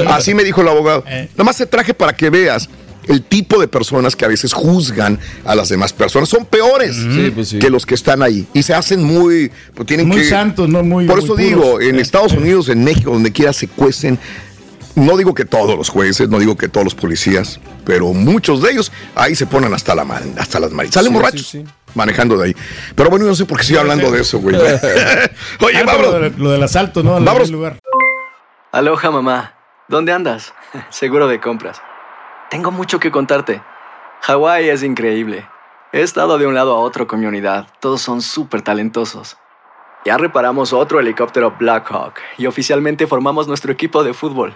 Así me dijo el abogado. Nada más te traje para que veas el tipo de personas que a veces juzgan a las demás personas. Son peores Sí, pues sí. que los que están ahí. Y se hacen muy, pues tienen Muy que... santos, no muy. Por muy eso puros. digo, en Estados Unidos, en México, donde quiera se cuecen. No digo que todos los jueces, no digo que todos los policías, pero muchos de ellos ahí se ponen hasta la man- hasta las manos. Salen Sí, borrachos sí, sí. manejando de ahí. Pero bueno, yo no sé por qué estoy hablando de eso, güey. <laughs> <laughs> Oye, Ah, vámonos. Lo, de- lo del asalto, ¿no? Al Vámonos. lugar. Aloha mamá, ¿dónde andas? <laughs> Seguro de compras. Tengo mucho que contarte. Hawái es increíble. He estado de un lado a otro con mi unidad. Todos son súper talentosos. Ya reparamos otro helicóptero Blackhawk y oficialmente formamos nuestro equipo de fútbol.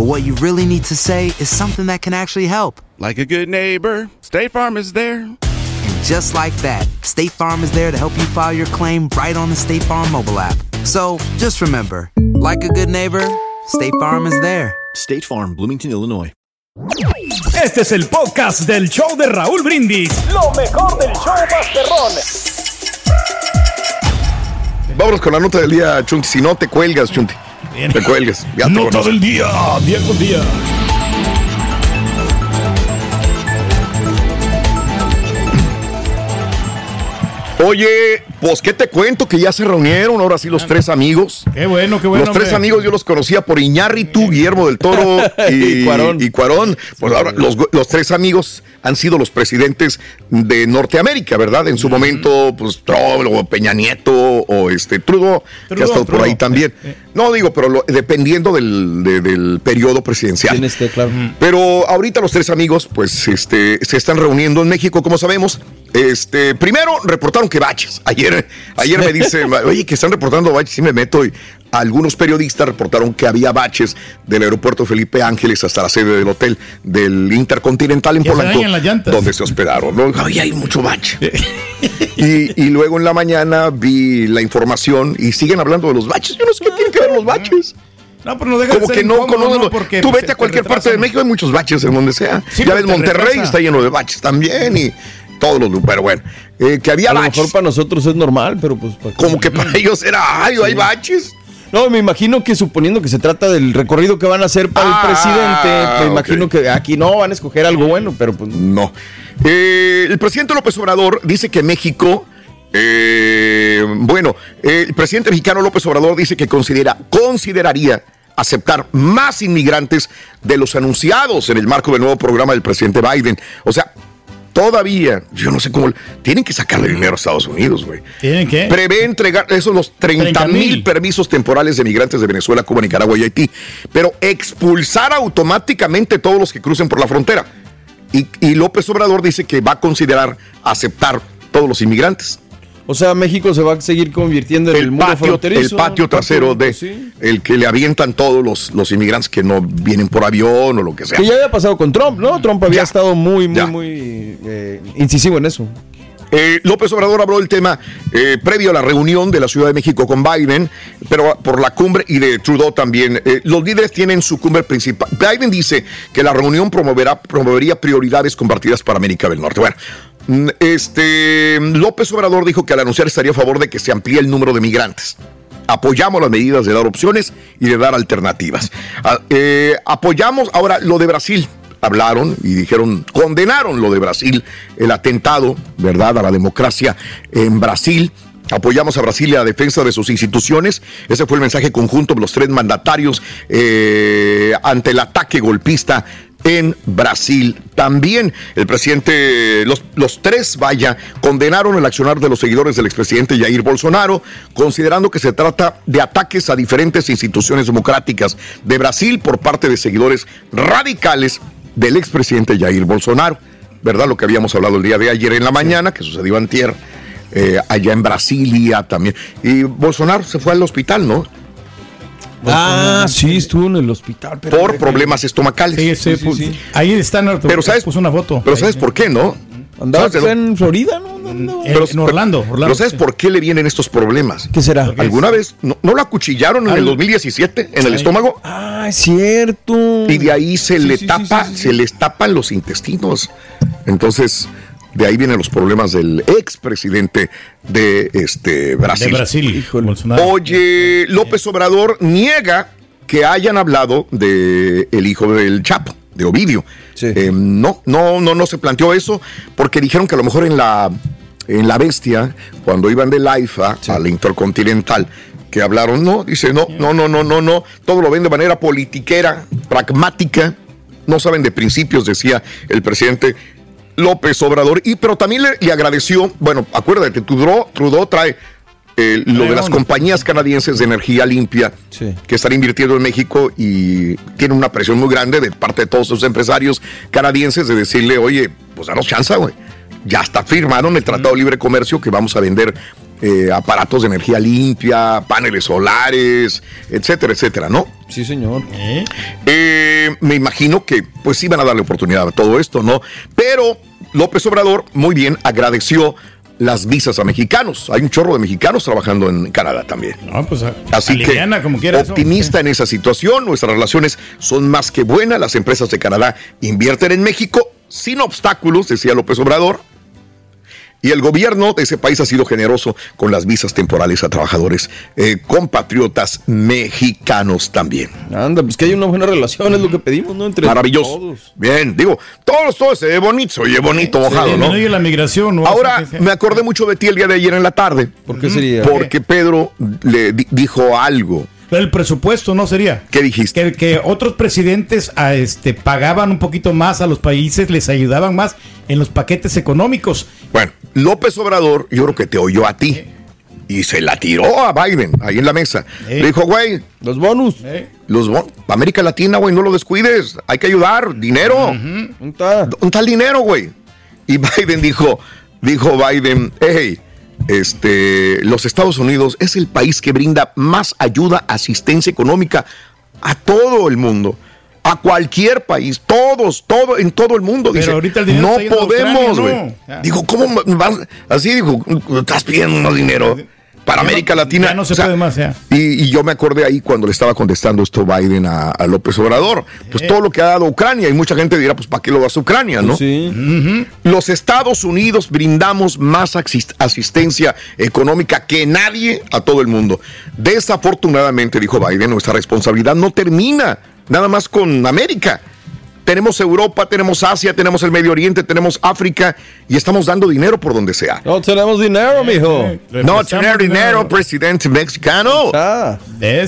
but what you really need to say is something that can actually help. Like a good neighbor, State Farm is there. And just like that, State Farm is there to help you file your claim right on the State Farm mobile app. So just remember, like a good neighbor, State Farm is there. State Farm, Bloomington, Illinois. Este es el podcast del show de Raúl Brindis. Lo mejor del show Masterrón. Vámonos con la nota del día, Chunti. Si no te cuelgas, Chunti. Te cuelgas. Ya te Nota del día, día con día. Oye, pues qué te cuento que ya se reunieron ahora sí los tres amigos. Qué bueno, qué bueno. los tres hombre. amigos yo los conocía por Iñárritu, Guillermo del Toro <laughs> y, Y Cuarón. y Cuarón. Pues ahora los, los tres amigos han sido los presidentes de Norteamérica, ¿verdad? En su momento, pues Trump o Peña Nieto o este Trudeau, que ha Trudeau, estado por ahí también. No digo, pero lo- dependiendo del, de- del periodo presidencial. Tienes que, claro. Pero ahorita los tres amigos, pues, este, se están reuniendo en México, como sabemos. Este, primero reportaron que baches. Ayer, ayer me dice, <laughs> oye, que están reportando baches, y me meto y algunos periodistas reportaron que había baches del aeropuerto Felipe Ángeles hasta la sede del hotel del Intercontinental en Polanco, donde se hospedaron. ¿no? Ay, hay mucho bache. <laughs> y, y luego en la mañana vi la información y siguen hablando de los baches. Yo no sé qué tienen que ver los baches. No, pero no deja de Como ser que no, incómodo, conocen- ¿no? Porque, Tú pues, vete a cualquier parte de. México, hay muchos baches en donde sea. Sí, ya ves, te Monterrey retrasa. está lleno de baches también y todos los Pero bueno, eh, que había A lo baches. mejor para nosotros es normal, pero pues... para- Como que para ellos era, ay, hay baches. No, me imagino que suponiendo que se trata del recorrido que van a hacer para Ah, el presidente, me imagino que aquí no van a escoger algo bueno, pero pues... No. Eh, el presidente López Obrador dice que México. eh, bueno, eh, el presidente mexicano López Obrador dice que considera, consideraría aceptar más inmigrantes de los anunciados en el marco del nuevo programa del presidente Biden. O sea, todavía, yo no sé cómo, tienen que sacarle dinero a Estados Unidos, güey. ¿Tienen qué? Prevé entregar esos los 30 30,000. mil permisos temporales de migrantes de Venezuela, Cuba, Nicaragua y Haití, pero expulsar automáticamente todos los que crucen por la frontera. Y, y López Obrador dice que va a considerar aceptar todos los inmigrantes. O sea, México se va a seguir convirtiendo en el, El muro patio, fronterizo. el patio trasero de Sí. el que le avientan todos los, los inmigrantes que no vienen por avión o lo que sea. Que ya había pasado con Trump, ¿no? Trump había Ya. estado muy, muy, Ya. muy eh, incisivo en eso. Eh, López Obrador habló del tema eh, previo a la reunión de la Ciudad de México con Biden, pero por la cumbre y de Trudeau también. Eh, los líderes tienen su cumbre principal. Biden dice que la reunión promoverá, promovería prioridades compartidas para América del Norte. Bueno, este López Obrador dijo que al anunciar estaría a favor de que se amplíe el número de migrantes. Apoyamos las medidas de dar opciones y de dar alternativas. Ah, eh, apoyamos ahora lo de Brasil. Hablaron y dijeron, condenaron lo de Brasil, el atentado, ¿verdad?, a la democracia en Brasil. Apoyamos a Brasil y a la defensa de sus instituciones. Ese fue el mensaje conjunto de los tres mandatarios eh, ante el ataque golpista en Brasil. También el presidente, los, los tres, vaya, condenaron el accionar de los seguidores del expresidente Jair Bolsonaro, considerando que se trata de ataques a diferentes instituciones democráticas de Brasil por parte de seguidores radicales del expresidente Jair Bolsonaro. ¿Verdad? Lo que habíamos hablado el día de ayer en la mañana, que sucedió antier, eh, allá en Brasilia también. Y Bolsonaro se fue al hospital, ¿no? Ah, sí, estuvo en el hospital. Pero Por problemas estomacales. Sí, sí, pues, Ahí está, Nardo. Pero sabes, Puso una foto. pero ¿sabes por qué, no? Andaba ¿Sabes de en Florida, ¿no? Pero, en Orlando, pero- Orlando, pero ¿sabes sí. por qué le vienen estos problemas? ¿Qué será? ¿Alguna vez no, no lo acuchillaron en el 2017 en el Ay. estómago? Ah, es cierto. Y de ahí se Sí, le sí, sí, tapa, sí, sí. se les tapan los intestinos. Entonces, de ahí vienen los problemas del expresidente de este Brasil. De Brasil, Bolsonaro. Oye, López Obrador niega que hayan hablado de el hijo del Chapo, de Ovidio. Eh, no, no, no, no se planteó eso porque dijeron que a lo mejor en la en la bestia, cuando iban de Laifa a la Intercontinental, que hablaron, no, dice, no, no, no, no, no, no, todo lo ven de manera politiquera, pragmática, no saben de principios, decía el presidente López Obrador, y pero también le, le agradeció, bueno, acuérdate, Trudeau, Trudeau trae eh, lo de las compañías canadienses de energía limpia que están invirtiendo en México y tiene una presión muy grande de parte de todos sus empresarios canadienses de decirle, oye, pues danos chance, güey. Ya está firmaron el Tratado de Libre Comercio que vamos a vender eh, aparatos de energía limpia, paneles solares, etcétera, etcétera, ¿no? Sí, señor. Eh, me imagino que pues iban a darle oportunidad a todo esto, ¿no? Pero López Obrador, muy bien, agradeció las visas a mexicanos. Hay un chorro de mexicanos trabajando en Canadá también. No, pues a- Así que como optimista en esa situación, nuestras relaciones son más que buenas, las empresas de Canadá invierten en México sin obstáculos, decía López Obrador. Y el gobierno de ese país ha sido generoso con las visas temporales a trabajadores eh, compatriotas mexicanos también. Anda, pues que hay una buena relación, es lo que pedimos, ¿no? Entre Maravilloso. todos. Bien, digo, todos, todos se ve bonito, se oye bonito, mojado, ¿no? la migración. ¿no? Ahora, me acordé mucho de ti el día de ayer en la tarde. ¿Por qué sería? Porque Pedro le di- dijo algo. El presupuesto no sería. ¿Qué dijiste? Que, que otros presidentes a este, pagaban un poquito más a los países, les ayudaban más en los paquetes económicos. Bueno, López Obrador, yo creo que te oyó a ti. Y se la tiró a Biden ahí en la mesa. Le dijo, güey. Los bonus. Los bonos. América Latina, güey, no lo descuides. Hay que ayudar. Dinero. ¿Dónde está el dinero, güey? Y <laughs> Biden dijo, dijo Biden, hey, este, los Estados Unidos es el país que brinda más ayuda, asistencia económica a todo el mundo. A cualquier país, todos, todo, en todo el mundo. Pero Dice, ahorita el dinero no está podemos, güey. ¿no? Dijo, ¿cómo vas? Así dijo, estás pidiendo dinero para Ya no- América Latina. ya no se O sea, puede más, ya. y, y yo me acordé ahí cuando le estaba contestando esto Biden a, a López Obrador. Pues Eh. todo lo que ha dado Ucrania. Y mucha gente dirá, pues ¿para qué lo das a Ucrania, no? Los Estados Unidos brindamos más asis- asistencia económica que nadie a todo el mundo. Desafortunadamente, dijo Biden, nuestra responsabilidad no termina nada más con América. Tenemos Europa, tenemos Asia, tenemos el Medio Oriente, tenemos África y estamos dando dinero por donde sea. No tenemos dinero, mijo. No tener dinero, presidente mexicano.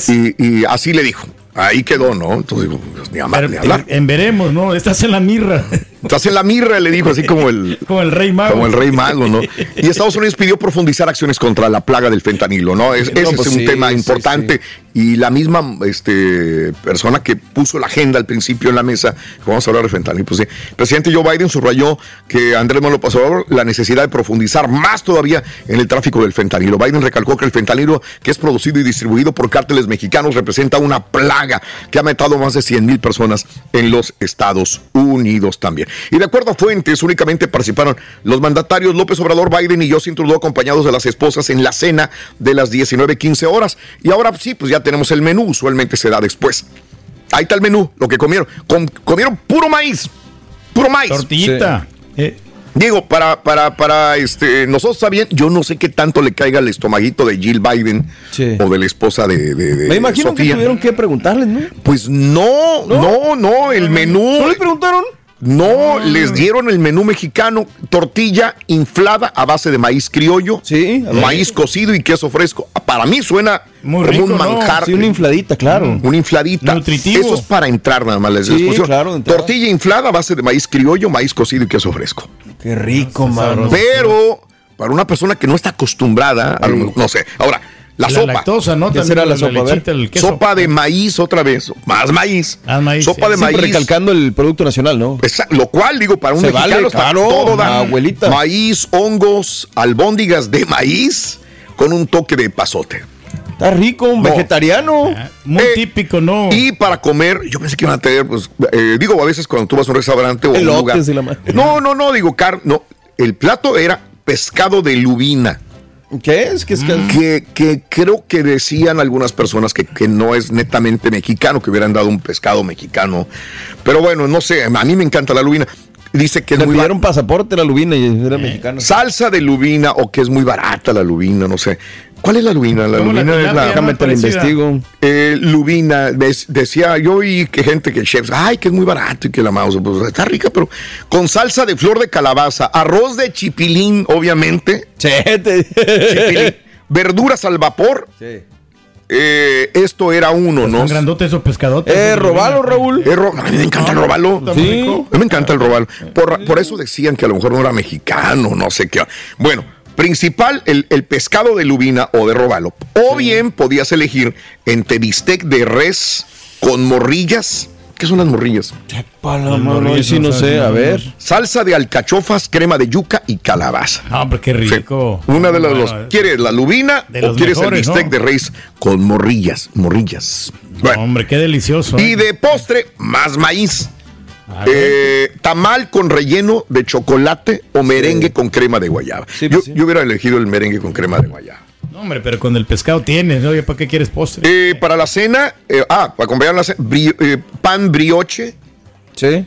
Y, y así le dijo. Ahí quedó, ¿no? Entonces, digo, pues, ni hablar, ni hablar. En veremos, ¿no? Estás en la mirra. Estás en la mirra, le dijo, así como el, <laughs> Como el rey mago. como el rey mago, ¿no? Y Estados Unidos pidió profundizar acciones contra la plaga del fentanilo, ¿no? Es- No, ese pues es un sí, tema sí, importante. Y la misma este, persona que puso la agenda al principio en la mesa, vamos a hablar de fentanilo, pues sí. El presidente Joe Biden subrayó que Andrés Manuel López Obrador la necesidad de profundizar más todavía en el tráfico del fentanilo. Biden recalcó que el fentanilo que es producido y distribuido por cárteles mexicanos representa una plaga que ha matado más de 100 mil personas en los Estados Unidos también. Y de acuerdo a fuentes, únicamente participaron los mandatarios López Obrador, Biden y Justin Trudeau acompañados de las esposas en la cena de las 19.15 horas. Y ahora sí, pues ya tenemos el menú, usualmente se da después. Ahí está el menú, lo que comieron. Com- comieron puro maíz, puro maíz. Tortillita. Eh, Digo, para, para, para este, nosotros está bien, yo no sé qué tanto le caiga el estomaguito de Jill Biden o de la esposa de, de- de Me imagino Sofía. que tuvieron que preguntarles, ¿no? Pues no, no, no, el menú. ¿No le preguntaron? No, les dieron el menú mexicano, tortilla inflada a base de maíz criollo, maíz cocido y queso fresco. Para mí suena Muy como rico, un ¿no? manjar. Sí, una infladita, claro. Una infladita. Nutritivo. Eso es para entrar nada más. Les Sí, claro, tortilla inflada a base de maíz criollo, maíz cocido y queso fresco. Qué rico, mano. Pero para una persona que no está acostumbrada, a lo mejor- no sé. Ahora, la, La sopa. lactosa, ¿no? ¿Qué También será la sopa? A ver. lechita, el queso. Sopa de maíz otra vez. Más maíz. Más maíz, Sopa sí. de Siempre maíz. recalcando el producto nacional, ¿no? Esa- lo cual, digo, para un Se mexicano vale, está claro, todo da. la abuelita. Maíz, hongos, albóndigas de maíz con un toque de pasote. Está rico, un No. vegetariano. Muy Eh, típico, ¿no? Y para comer, yo pensé que iban a tener, pues, eh, digo, a veces cuando tú vas a un restaurante o a un lugar. la. No, no, no, digo, car no. El plato era pescado de lubina. ¿Qué es? ¿Qué es? Que, que creo que decían algunas personas que, que no es netamente mexicano, que hubieran dado un pescado mexicano. Pero bueno, no sé, a mí me encanta la lubina. Dice que es Le muy pidieron pasaporte la lubina y era mexicano. Salsa de lubina o que es muy barata la lubina, no sé. ¿Cuál es la lubina? La Como la lubina es la. Déjame te la investigo. Eh, lubina, des- decía yo y que gente que chefs, ay, que es muy barato y que la mouse, pues está rica, pero con salsa de flor de calabaza, arroz de chipilín, obviamente. Chipilín, <laughs> verduras al vapor. Eh, esto era uno, ¿no? Son grandotes esos pescadotes. Eh, robalo, Raúl. Eh, ro- a mí me encanta el robalo. A mí me encanta el robalo. Por, por eso decían que a lo mejor no era mexicano, no sé qué. Bueno, principal, el, el pescado de lubina o de robalo. O bien podías elegir entre bistec de res con morrillas. ¿Qué son las morrillas? mano, yo sí no sé, a ver. Salsa de alcachofas, crema de yuca y calabaza. No, pero qué rico. Una de las Bueno, dos. ¿Quieres la lubina de o los quieres mejores, el bistec ¿no? de res con morrillas? Morrillas. Bueno. Hombre, qué delicioso. Y ¿eh? de postre, más maíz. Eh, tamal con relleno de chocolate o merengue con crema de guayaba. pues yo, yo hubiera elegido el merengue con crema de guayaba. No, hombre, pero con el pescado tienes, ¿no? ¿para qué quieres postre? Eh, para la cena, eh, ah, para acompañar la cena, bri- eh, pan brioche. Sí.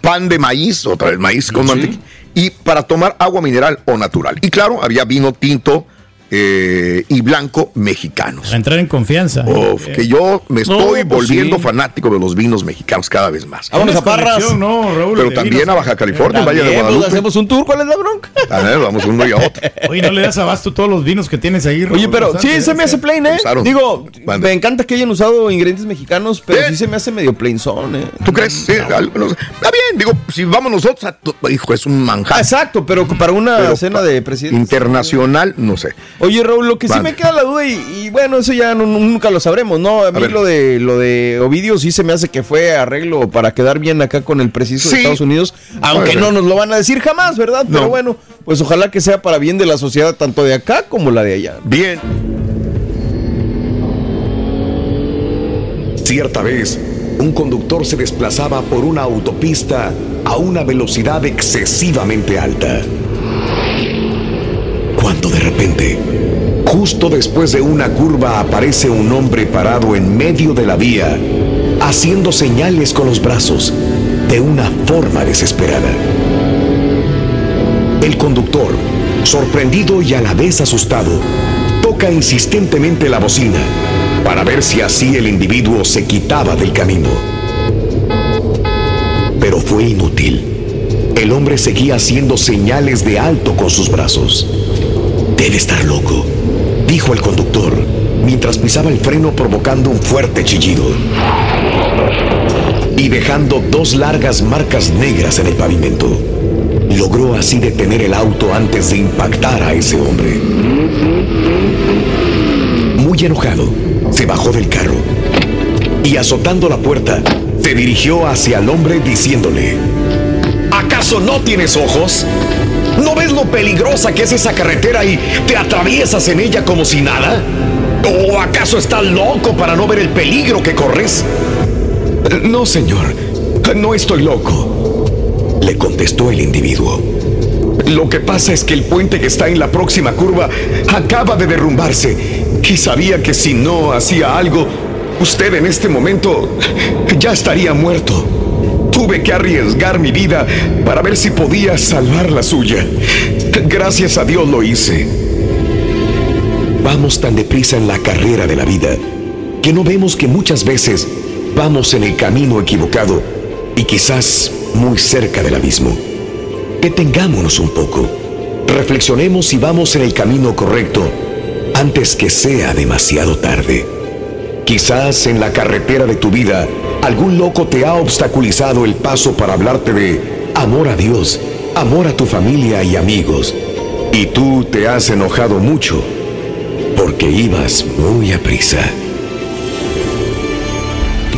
Pan de maíz, otra vez maíz con mantequilla. Y para tomar agua mineral o natural. Y claro, había vino tinto eh, y blanco mexicanos. Para entrar en confianza. Uf, que yo me No, estoy pues volviendo sí. fanático de los vinos mexicanos cada vez más. Vámonos a Parras. no, Raúl, Pero también vinos. a Baja California, Valle de pues, Guadalupe. hacemos un tour, ¿cuál es la bronca? A ver, vamos uno y a otro. Oye, no le das abasto todos los vinos que tienes ahí. Oye, pero sí, se me hace plain, ¿eh? Usaron. Digo, Mande. me encanta que hayan usado ingredientes mexicanos, pero sí se me hace medio plainzón, ¿eh? ¿Tú crees? Sí, algo, no sé. Está bien, digo, si vamos nosotros, a tu- hijo, es un manjar. Exacto, pero para una Pero cena pa- de presidente. Internacional, no sé. Oye, Raúl, lo que sí me queda la duda, y, y bueno, eso ya no- nunca lo sabremos, ¿no? A mí lo de lo de Ovidio sí se me hace que fue arreglo para quedar bien acá con el preciso de. Estados Unidos, aunque no nos lo van a decir jamás, ¿verdad? Pero No. bueno, pues ojalá que sea para bien de la sociedad, tanto de acá como la de allá. Bien. Cierta vez, un conductor se desplazaba por una autopista a una velocidad excesivamente alta. Cuando de repente, justo después de una curva aparece un hombre parado en medio de la vía, haciendo señales con los brazos de una forma desesperada. El conductor, sorprendido y a la vez asustado, toca insistentemente la bocina para ver si así el individuo se quitaba del camino. Pero fue inútil. El hombre seguía haciendo señales de alto con sus brazos. Debe estar loco, dijo el conductor, mientras pisaba el freno provocando un fuerte chillido. Y dejando dos largas marcas negras en el pavimento, logró así detener el auto antes de impactar a ese hombre. Muy enojado, se bajó del carro y azotando la puerta, se dirigió hacia el hombre diciéndole, ¿acaso no tienes ojos? ¿No ves lo peligrosa que es esa carretera y te atraviesas en ella como si nada? ¿O acaso estás loco para no ver el peligro que corres? No, señor, no estoy loco, le contestó el individuo. Lo que pasa es que el puente que está en la próxima curva acaba de derrumbarse y sabía que si no hacía algo, usted en este momento ya estaría muerto. Tuve que arriesgar mi vida para ver si podía salvar la suya. Gracias a Dios lo hice. Vamos tan deprisa en la carrera de la vida que no vemos que muchas veces vamos en el camino equivocado y quizás muy cerca del abismo. Detengámonos un poco. Reflexionemos si vamos en el camino correcto antes que sea demasiado tarde. Quizás en la carretera de tu vida algún loco te ha obstaculizado el paso para hablarte de amor a Dios, amor a tu familia y amigos. Y tú te has enojado mucho porque ibas muy a prisa.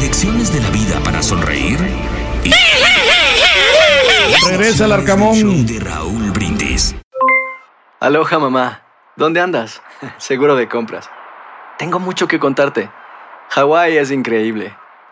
Lecciones de la vida para sonreír. <laughs> Regresa el Arcamón. De Raúl Brindis. Aloha mamá, ¿dónde andas? <laughs> Seguro de compras. Tengo mucho que contarte. Hawái es increíble.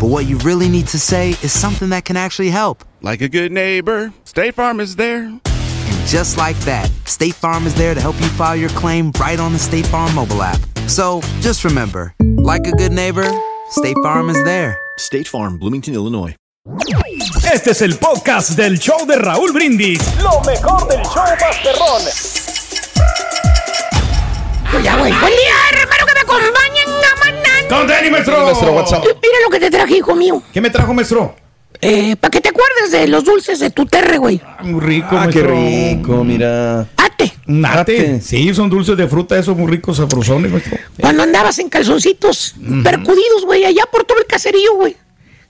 but what you really need to say is something that can actually help. Like a good neighbor, State Farm is there. And just like that, State Farm is there to help you file your claim right on the State Farm mobile app. So just remember, like a good neighbor, State Farm is there. State Farm, Bloomington, Illinois. Este es el podcast del show de Raúl Brindis. Lo mejor del show Masterrón. Ya, güey. Buen día, hermano, que me acompañen Con Dani, maestro. Mira lo que te traje, hijo mío. ¿Qué me trajo, maestro? Eh, para que te acuerdes de los dulces de tu terre, güey. Muy rico, Ah, qué maestro. rico, mira. Ate. Nate. Sí, son dulces de fruta, esos muy ricos, sabrosones, maestro. Cuando andabas en calzoncitos percudidos, güey, allá por todo el caserío, güey.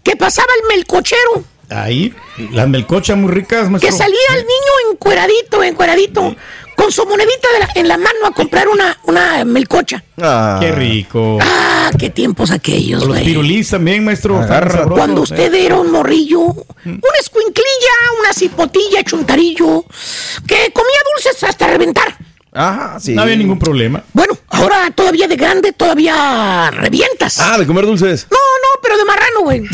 Que pasaba el melcochero. Ahí, las melcochas muy ricas, maestro. Que salía el niño encueradito, encueradito, con su monedita de la- en la mano a comprar una, una melcocha. Qué rico. Ah, qué tiempos aquellos, Con los güey. pirulís también, maestro. Agarra. Cuando ¿eh? usted era un morrillo, una escuinclilla, una cipotilla, chuntarillo, que comía dulces hasta reventar. Ajá, sí. No había ningún problema. Bueno, ahora todavía de grande, todavía revientas. Ah, de comer dulces. No, no, pero de marrano, güey. <laughs>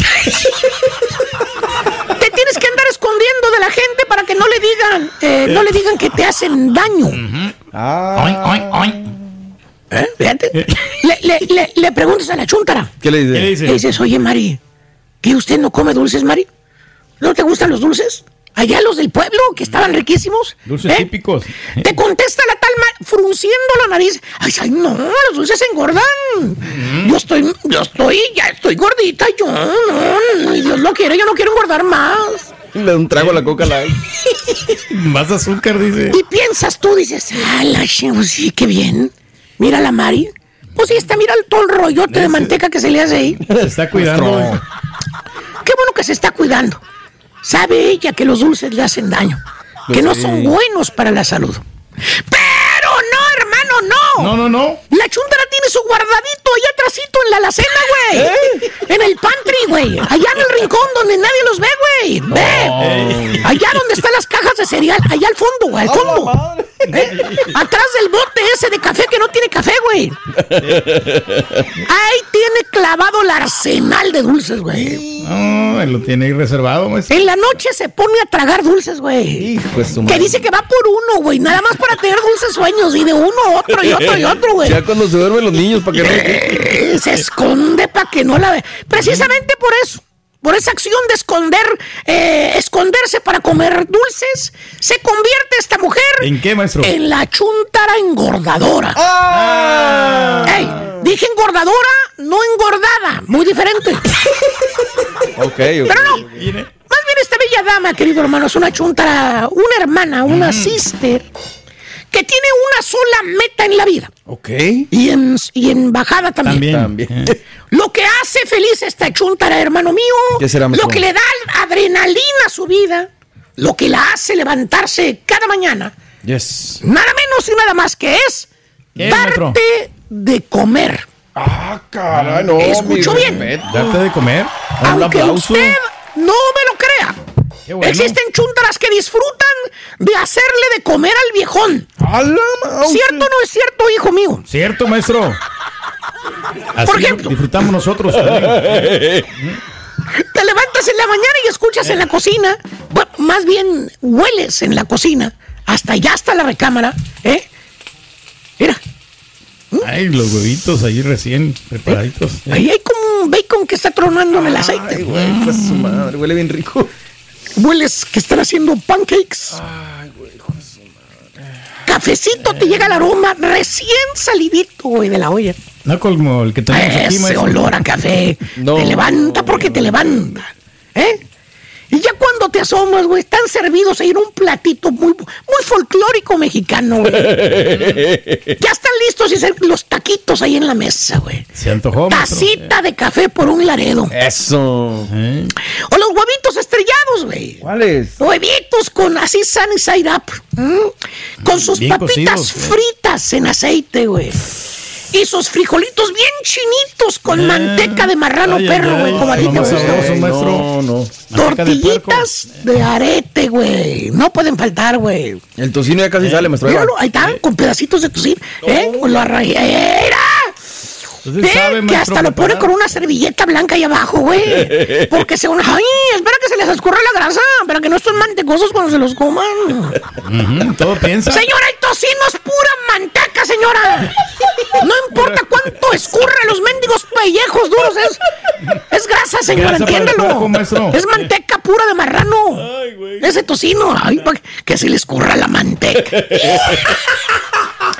te tienes que andar escondiendo de la gente para que no le digan, eh, no le digan que te hacen daño. Ah. ¿Eh? Fíjate. Le, le, le, le preguntas a la chuntara. ¿Qué le dice? ¿Qué le dice? Le dices, oye, Mari, ¿que usted no come dulces, Mari? ¿No te gustan los dulces? Allá los del pueblo, que estaban riquísimos. Dulces ¿eh? típicos. Te contesta la tal Mari, frunciendo la nariz. Ay, ay, no, los dulces engordan. Yo estoy, yo estoy, ya estoy gordita, yo, no, Dios lo quiere, yo no quiero engordar más. <laughs> Le da un trago a la coca light. <laughs> Más azúcar, dice. Y piensas tú, dices, ah, la ch- pues sí, qué bien. Mira la Mari. Pues sí, está, mira el- todo el rollote de manteca que se le hace ahí. Se está cuidando. <laughs> Qué bueno que se está cuidando. Sabe ella que los dulces le hacen daño, que no son buenos para la salud. Pero no. No, no. La chuntara tiene su guardadito allá atrásito en la alacena, güey. En el pantry, güey. Allá en el rincón donde nadie los ve, güey. Ve. Allá donde están las cajas de cereal. Allá al fondo, güey. Al fondo. ¿Eh? <laughs> Atrás del bote ese de café que no tiene café, güey. Ahí tiene clavado el arsenal de dulces, güey. No, él lo tiene ahí reservado, maestro. En la noche se pone a tragar dulces, güey. Hijo Que dice que va por uno, güey. Nada más para tener dulces sueños. Y de uno, otro y otro y otro, güey. Ya cuando se duermen los niños, para que no. <laughs> Se esconde para que no la ve. Precisamente por eso, por esa acción de esconder, eh, esconderse para comer dulces, se convierte esta mujer ¿En qué, maestro? en la chuntara engordadora. Ah. Ey, dije engordadora, no engordada, muy diferente. <laughs> Ok, ok. Pero no, más bien esta bella dama, querido hermano, es una chuntara, una hermana, una sister, que tiene una sola meta en la vida. Ok. Y en, y en bajada también. También. También. <laughs> Lo que hace feliz a esta chuntara, hermano mío. ¿Qué será, Lo que le da adrenalina a su vida. Lo que la hace levantarse cada mañana. Yes. Nada menos y nada más que es ¿Qué, darte maestro? de comer. Ah, caray, no. Escuchó mi bien. Darte de comer. Un Aunque aplauso. usted no me lo crea. Bueno. Existen chuntaras que disfrutan de hacerle de comer al viejón. ¿Cierto o no es cierto, hijo mío? Cierto, maestro. Así Por ejemplo. disfrutamos nosotros. también. <laughs> Te levantas en la mañana y escuchas en la cocina, bueno, más bien hueles en la cocina, hasta allá está la recámara, ¿eh? Mira, Ay, los huevitos ahí recién preparaditos. Ahí hay como un bacon que está tronando en el aceite. Güey, pues su madre, huele bien rico. Hueles que están haciendo pancakes. Cafecito, te llega el aroma recién salidito, güey, de la olla. No como el que tenemos aquí, Ese maestro. olor a café. Te levanta porque te levanta. ¿Eh? Y ya cuando te asomas, güey, están servidos ahí en un platito muy, muy folclórico mexicano, güey. <laughs> ya están listos y se- los taquitos ahí en la mesa, güey. Se antojó, maestro. Tacita de café por un laredo. Eso. O los huevitos estrellados, güey. ¿Cuáles? Huevitos con así sunny side up. ¿m? Con sus Bien papitas cocidos, eh. fritas en aceite, güey. Y sus frijolitos bien chinitos con manteca de marrano Ay, perro, güey, como a ti te gusta. No, no. Tortillitas de arete, güey. No pueden faltar, güey. El tocino ya casi sale, maestro. Míralo, ahí están, con pedacitos de tocino. ¿Eh? Con la rayera. Entonces Ve, sabe, que hasta lo pone con una servilleta blanca ahí abajo, güey. <laughs> Porque se van. ¡Ay! Espera que se les escurra la grasa. Para que no estén mantecosos cuando se los coman. Todo piensa. Señora, el tocino es pura manteca, señora. No importa cuánto escurre los mendigos pellejos duros. Es, es grasa, señora, Grasa cuerpo, maestro. Es manteca pura de marrano. Ese tocino. Ay, que se le escurra la manteca. <laughs>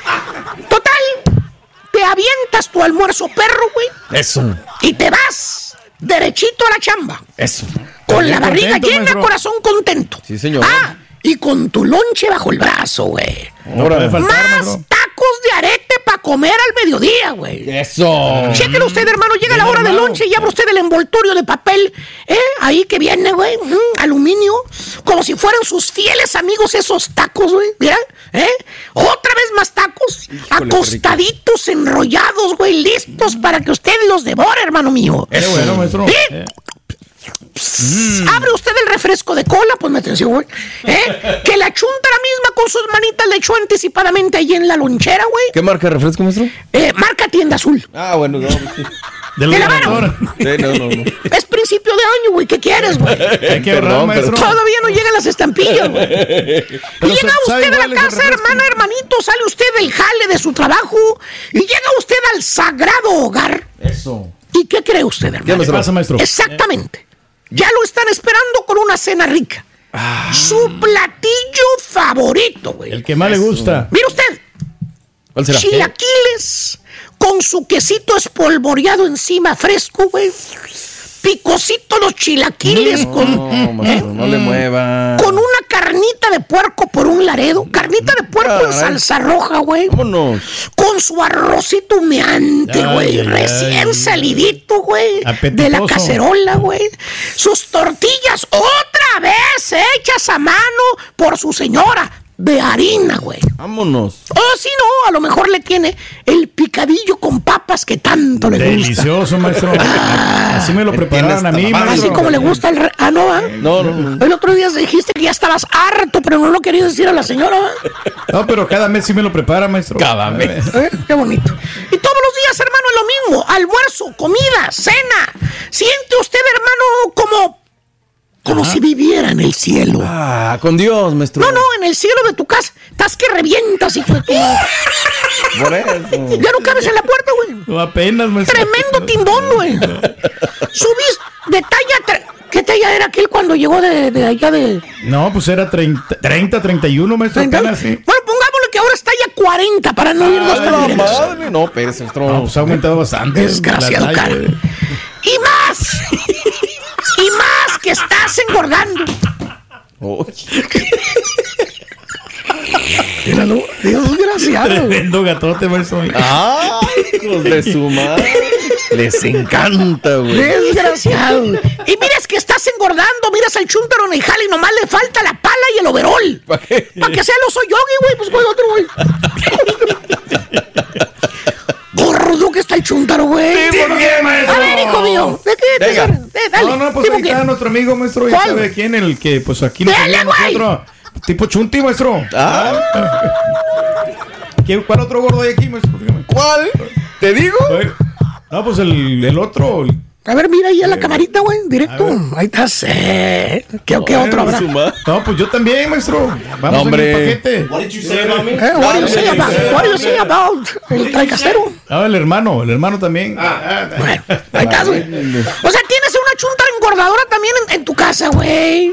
Te avientas tu almuerzo perro, güey, Eso. y te vas derechito a la chamba. Eso. Con la barriga contento, llena, maestro. corazón contento. Sí, señor. Ah, y con tu lonche bajo el brazo, güey. Más maestro. Tacos de arete para comer al mediodía, güey. Eso. Chéquelo usted, hermano. Llega Bien la hora del lonche y abre usted el envoltorio de papel, ¿eh? Ahí que viene, güey. mm, aluminio. Como si fueran sus fieles amigos esos tacos, güey. Mira, ¿eh? Otra vez más tacos. acostaditos, enrollados, güey. Listos para que usted los devore, hermano mío. Qué bueno, maestro. ¿Eh? Abre usted el refresco de cola, pues me atención, güey. ¿Eh? Que la chuntara misma con sus manitas le echó anticipadamente ahí en la lonchera, güey. ¿Qué marca de refresco, maestro? Eh, marca tienda azul. Ah, bueno, no. ¿Te la. Sí, no, no, no. Es principio de año, güey. ¿Qué quieres, güey? Hay que ahorrar, Perdón, maestro. Todavía no llegan las estampillas, güey. Llega usted a la casa, hermana, hermanito, sale usted del jale de su trabajo y llega usted al sagrado hogar. Eso. ¿Y qué cree usted, hermano? ¿Qué ¿Qué pasa, maestro? Exactamente. Ya lo están esperando con una cena rica. Su platillo favorito, güey. El que más le gusta. Mire usted, ¿Cuál será? chilaquiles con su quesito espolvoreado encima fresco, güey. Picosito los chilaquiles con, No, maestro, no le mueva. con una carnita de puerco por un laredo. Carnita de puerco en salsa roja, güey. Vámonos. Con su arrocito humeante, güey. Recién ay. salidito, güey. De la cacerola, güey. Sus tortillas otra vez hechas a mano por su señora. De harina, güey. Vámonos. O si no, a lo mejor le tiene el picadillo con papas que tanto le gusta. Delicioso, maestro. Así me lo prepararon a mí, maestro. Así como le gusta el... re- Ah, no, ¿ah? No, no, no. El otro día dijiste que ya estabas harto, pero no lo querías decir a la señora. ¿ah? No, pero cada mes sí me lo prepara, maestro. Cada mes. ¿Eh? Qué bonito. Y todos los días, hermano, es lo mismo. Almuerzo, comida, cena. Siente usted, hermano, como... Como si viviera en el cielo. Ah, con Dios, maestro. No, no, en el cielo de tu casa. Estás que revientas, hijo de tu madre. Por eso. Ya no cabes en la puerta, güey. No, apenas, maestro. Tremendo timbón, güey. Subís de talla... tre- ¿Qué talla era aquel cuando llegó de, de allá de... No, pues era 30, 30 31, maestro. Bueno, Apenas, sí. pongámosle que ahora está ya 40 para no irnos tan la madre. No, Pérez, maestro. No, pues ha aumentado bastante. Desgraciado, cara. Y más. y más que estás engordando. Oye. Míralo, desgraciado. Tremendo gatote, maestro. ¡Ay, hijos de su madre! Les encanta, güey. Desgraciado. Y miras que estás engordando, miras al chúntaro en el jale y nomás le falta la pala y el overol. ¿Para qué? Para que sea el oso yogi, güey, pues güey, otro, güey. <laughs> Gordo está el chúntaro, güey. ¿Tipo quién, maestro? A ver, hijo mío, ¿de qué Venga. Eh, dale. No, no, pues ¿Tipo ahí está nuestro amigo, maestro. Ya ¿Cuál? sabe quién, el que, pues aquí a güey. nosotros. Tipo Chunti, maestro. Ah, ¿Quién- ¿Cuál otro gordo hay aquí, maestro? Dígame. ¿Cuál? ¿Te digo? A ver. No, pues el, el otro, el A ver, mira ahí a la camarita, güey, directo. Ahí estás. Eh. ¿Qué, qué otro habrá? No, pues yo también, maestro. Vamos No, hombre. en el paquete. Eh, what do you say about, what do you say about el traicastero? Ah, el hermano, el hermano también. Ahí estás, güey. O sea, tienes una chunta engordadora también en, en tu casa, güey.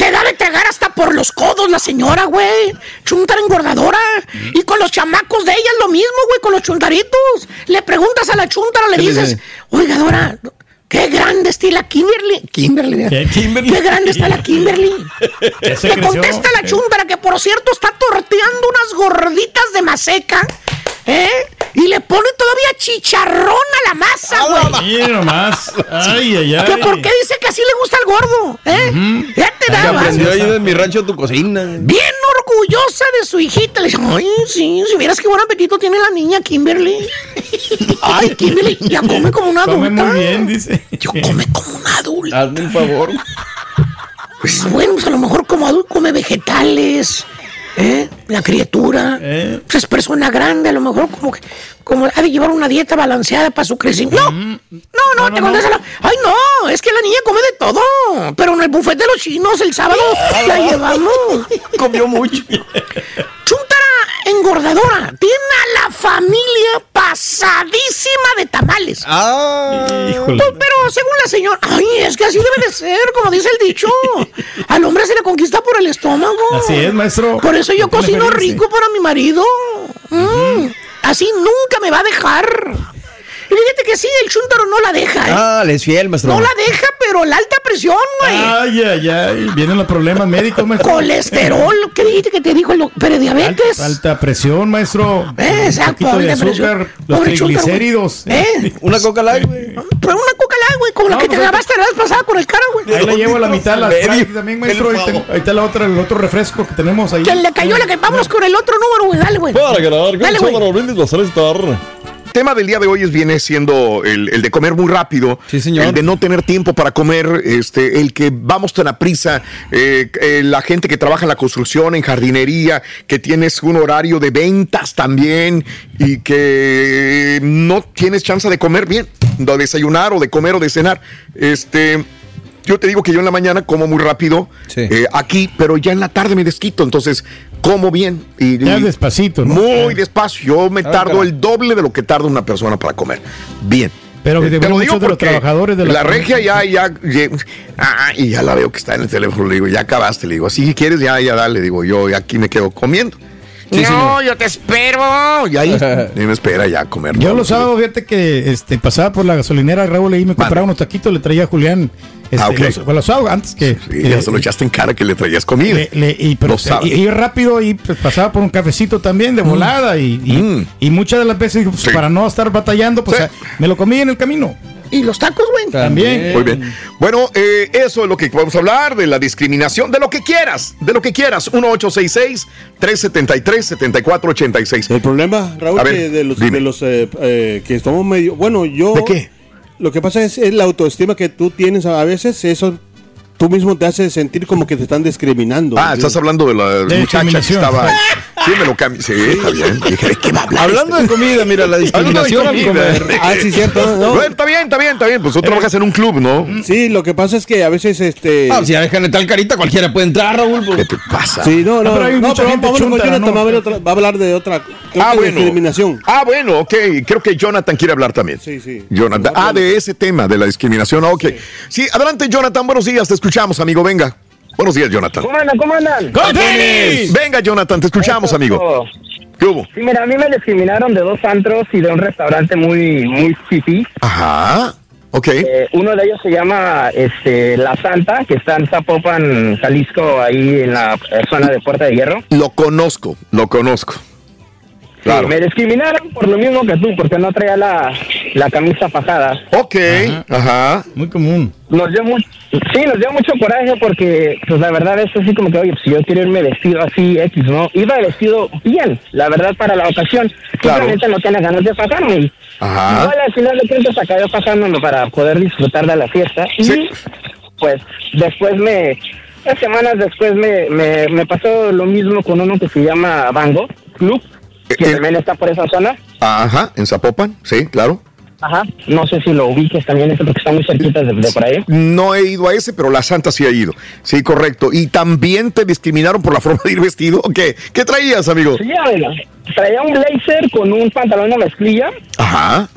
Te da de tragar hasta por los codos la señora, güey. Chuntar engordadora. Y con los chamacos de ella es lo mismo, güey, con los chuntaritos. Le preguntas a la chuntara, le ¿Qué le dices, dice? oiga, Dora, qué grande está la Kimberly. Kimberly. ¿Qué, Kimberly? Qué grande está la <laughs> Kimberly. Le contesta la chuntara que, por cierto, está torteando unas gorditas de maseca. ¿Eh? Y le pone todavía chicharrón a la masa, güey. Nomás. <laughs> Ay, ay, ay. ¿Que por qué dice que así le gusta al gordo? ¿Eh? Ya te daba. aprendió ahí en mi rancho tu cocina. Bien orgullosa de su hijita. Le dice, ay, sí, si vieras qué buen apetito tiene la niña Kimberly. <laughs> Ay, Kimberly, ya come como una Come adulta. muy bien, dice. Yo come como una adulta. Hazme un favor. Pues bueno, pues a lo mejor como adulto come vegetales. ¿Eh? La criatura. Eh. Pues es persona grande, a lo mejor como que como ha de llevar una dieta balanceada para su crecimiento. No, no, no, te contesta la- Ay, no, es que la niña come de todo. Pero en el buffet de los chinos el sábado <laughs> la llevamos. Comió mucho. Chuntara engordadora. Tiene a la familia pasadísima de tamales. Ah. Híjole. Pues, pero según la señora, ay, es que así debe de ser, como dice el dicho. Al hombre se le conquista por el estómago. Así es, maestro. Por eso yo cocino ferirse. rico para mi marido. Mm, Así nunca me va a dejar. Y fíjate que sí, el chúntaro no la deja, ¿eh? Ah, le es fiel, maestro. No la deja, pero la alta presión, güey. Ay, ay, ay. Vienen los problemas médicos, maestro. Colesterol, ¿qué dijiste que te dijo el doctor? Prediabetes. Alta, alta presión, maestro. Eh, exacto, Un de alta presión. azúcar, los Pobre triglicéridos. ¿Eh? Una coca light, güey. Pero una coca light, güey, con la No, que te pues, grabaste la vez pasada con el cara, güey. Ahí la llevo a la mitad, la también, maestro. Ahí, ten- ahí está la otra, el otro refresco que tenemos ahí. Que le cayó la que vámonos con el otro número, güey. Dale, güey. Para ganar, Dale, güey. El tema del día de hoy es, viene siendo el, el de comer muy rápido, Sí, señor. el de no tener tiempo para comer, este, el que vamos tan a prisa, eh, eh, la gente que trabaja en la construcción, en jardinería, que tienes un horario de ventas también y que no tienes chance de comer bien, de desayunar o de comer o de cenar. Este, yo te digo que yo en la mañana como muy rápido Sí. eh, aquí, pero ya en la tarde me desquito, entonces como bien y, Ya y- despacito, ¿no? muy despacio. Yo me Ah, tardo el doble de lo que tarda una persona para comer. Bien. Pero que Eh, te te lo digo de los trabajadores de la- la regia ya, ya, ya- ah, y ya la veo que está en el teléfono. Le digo, ya acabaste. Le digo, si quieres, ya, ya dale. Digo, yo aquí me quedo comiendo. Sí, no, señor. yo te espero. Y ahí <laughs> y me espera ya a comer. Yo los sábados, fíjate que este, pasaba por la gasolinera Raúl y me compraba unos taquitos, le traía a Julián. Este, Ah, ok. los, pues, los sábados, antes que. Sí, que- ya se lo echaste en cara que le traías comida. le- le- y, pero, Los sábados. y, y rápido y pues, pasaba por un cafecito también de volada y, y, Mm. y muchas de las veces pues, Sí. para no estar batallando pues Sí. ah, me lo comí en el camino Y los tacos, güey. también Muy bien. Bueno, eh, eso es lo que vamos a hablar, de la discriminación, de lo que quieras, de lo que quieras. 1866-373-7486. El problema, Raúl, ver, que de los, de los eh, eh, que estamos medio. Bueno, yo. ¿De qué? Lo que pasa es, es la autoestima que tú tienes a veces, eso tú mismo te hace sentir como que te están discriminando. Ah, estás hablando de la De muchacha que discriminación. estaba. Sí, me lo cambié. Sí, está bien. Dije, ¿de qué va a hablar? Hablando de comida, mira, la discriminación al comer. <laughs> Ah, sí, cierto. no. Bueno, está bien, está bien, está bien. Pues tú trabajas en un club, ¿no? Sí, lo que pasa es que a veces este. Ah, si ya dejan de tal carita, cualquiera puede entrar, Raúl. pues. ¿Qué te pasa? Sí, no, no, pero hay no, mucha pero gente vamos con chúntara, Jonathan, ¿no? va, a haber otra- va a hablar de otra Ah, bueno. discriminación. Ah, bueno, ok. Creo que Jonathan quiere hablar también. Sí, sí. Jonathan. Ah, de ese tema, de la discriminación. Ah, Ok. Sí, adelante, Jonathan. Buenos días. Te escuchamos, amigo. Venga. Buenos días, Jonathan. ¿Cómo andan? ¿Cómo andan? ¡Con tenis! Venga, Jonathan. Te escuchamos, amigo. ¿Qué hubo? Sí, mira, a mí me discriminaron de dos antros y de un restaurante muy, muy fifí. Ajá. Ok. Eh, uno de ellos se llama este, La Santa, que está en Zapopan, Jalisco, ahí en la eh, zona de Puerta de Hierro. Lo conozco, lo conozco. Claro. Me discriminaron por lo mismo que tú, porque no traía la, la camisa fajada. Ok. Ajá. muy común Nos dio mucho, sí, nos dio mucho coraje porque, pues la verdad es así como que, oye, pues si yo quiero irme vestido así, X, ¿no? Iba vestido bien, la verdad, para la ocasión. Claro. Simplemente no tenía ganas de fajarme. Ajá. Igual al final de cuentas acabé fajándome para poder disfrutar de la fiesta. Y, Sí. pues, después me, unas semanas después me, me, me pasó lo mismo con uno que se llama Bango Club, que Eh, eh. también está por esa zona. Ajá. En Zapopan. Sí, claro. Ajá. No sé si lo ubiques también, ese porque está muy cerquita de, de por ahí. No he ido a ese, pero la Santa sí ha ido. Sí, correcto. ¿Y también te discriminaron por la <laughs> forma de ir vestido? ¿Qué, ¿Qué traías, amigo? Sí. Traía un blazer con un pantalón de mezclilla Ajá.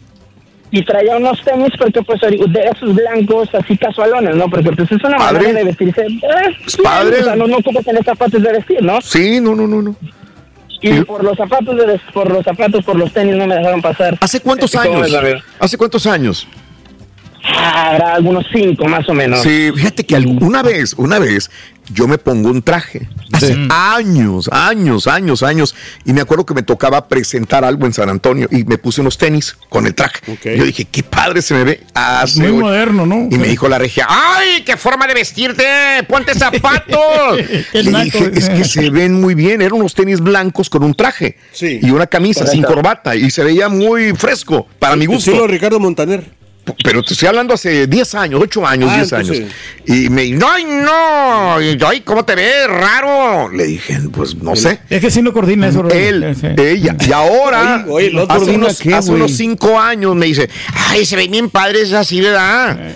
y traía unos tenis porque pues de esos blancos así casualones, ¿no? Porque pues es una Padre. manera de vestirse. Eh, bien, padre. O sea, no, no ocupas tener zapatos de vestir, ¿no? Sí, no, no, no, no. Y por los zapatos de por los zapatos, por los tenis no me dejaron pasar. ¿Hace cuántos ¿Cómo años? ¿Hace cuántos años? Ah, habrá algunos cinco más o menos. Sí, fíjate que algu- una vez, una vez, yo me pongo un traje. Hace años, años, años, años. Y me acuerdo que me tocaba presentar algo en San Antonio y me puse unos tenis con el traje. Yo dije, qué padre se me ve. Hace Muy moderno, ¿no? Y me dijo la regia, ¡ay, qué forma de vestirte! ¡Ponte zapatos! <laughs> Le naco, dije, es que se ven muy bien. Eran unos tenis blancos con un traje y una camisa sin corbata. Y se veía muy fresco, para mi gusto. Estilo Ricardo Montaner. Pero te estoy hablando hace 10 años, 8 años, Ah, 10 años. Y me no, ay, no, ay, ¿cómo te ves? Raro. Le dije, pues no sé. Es que sí no coordina eso. Él, Sí. ella. Y ahora, Oye, oye, ¿no hace, unos, qué, hace unos cinco años me dice, ay, se ven bien padres así, ¿verdad?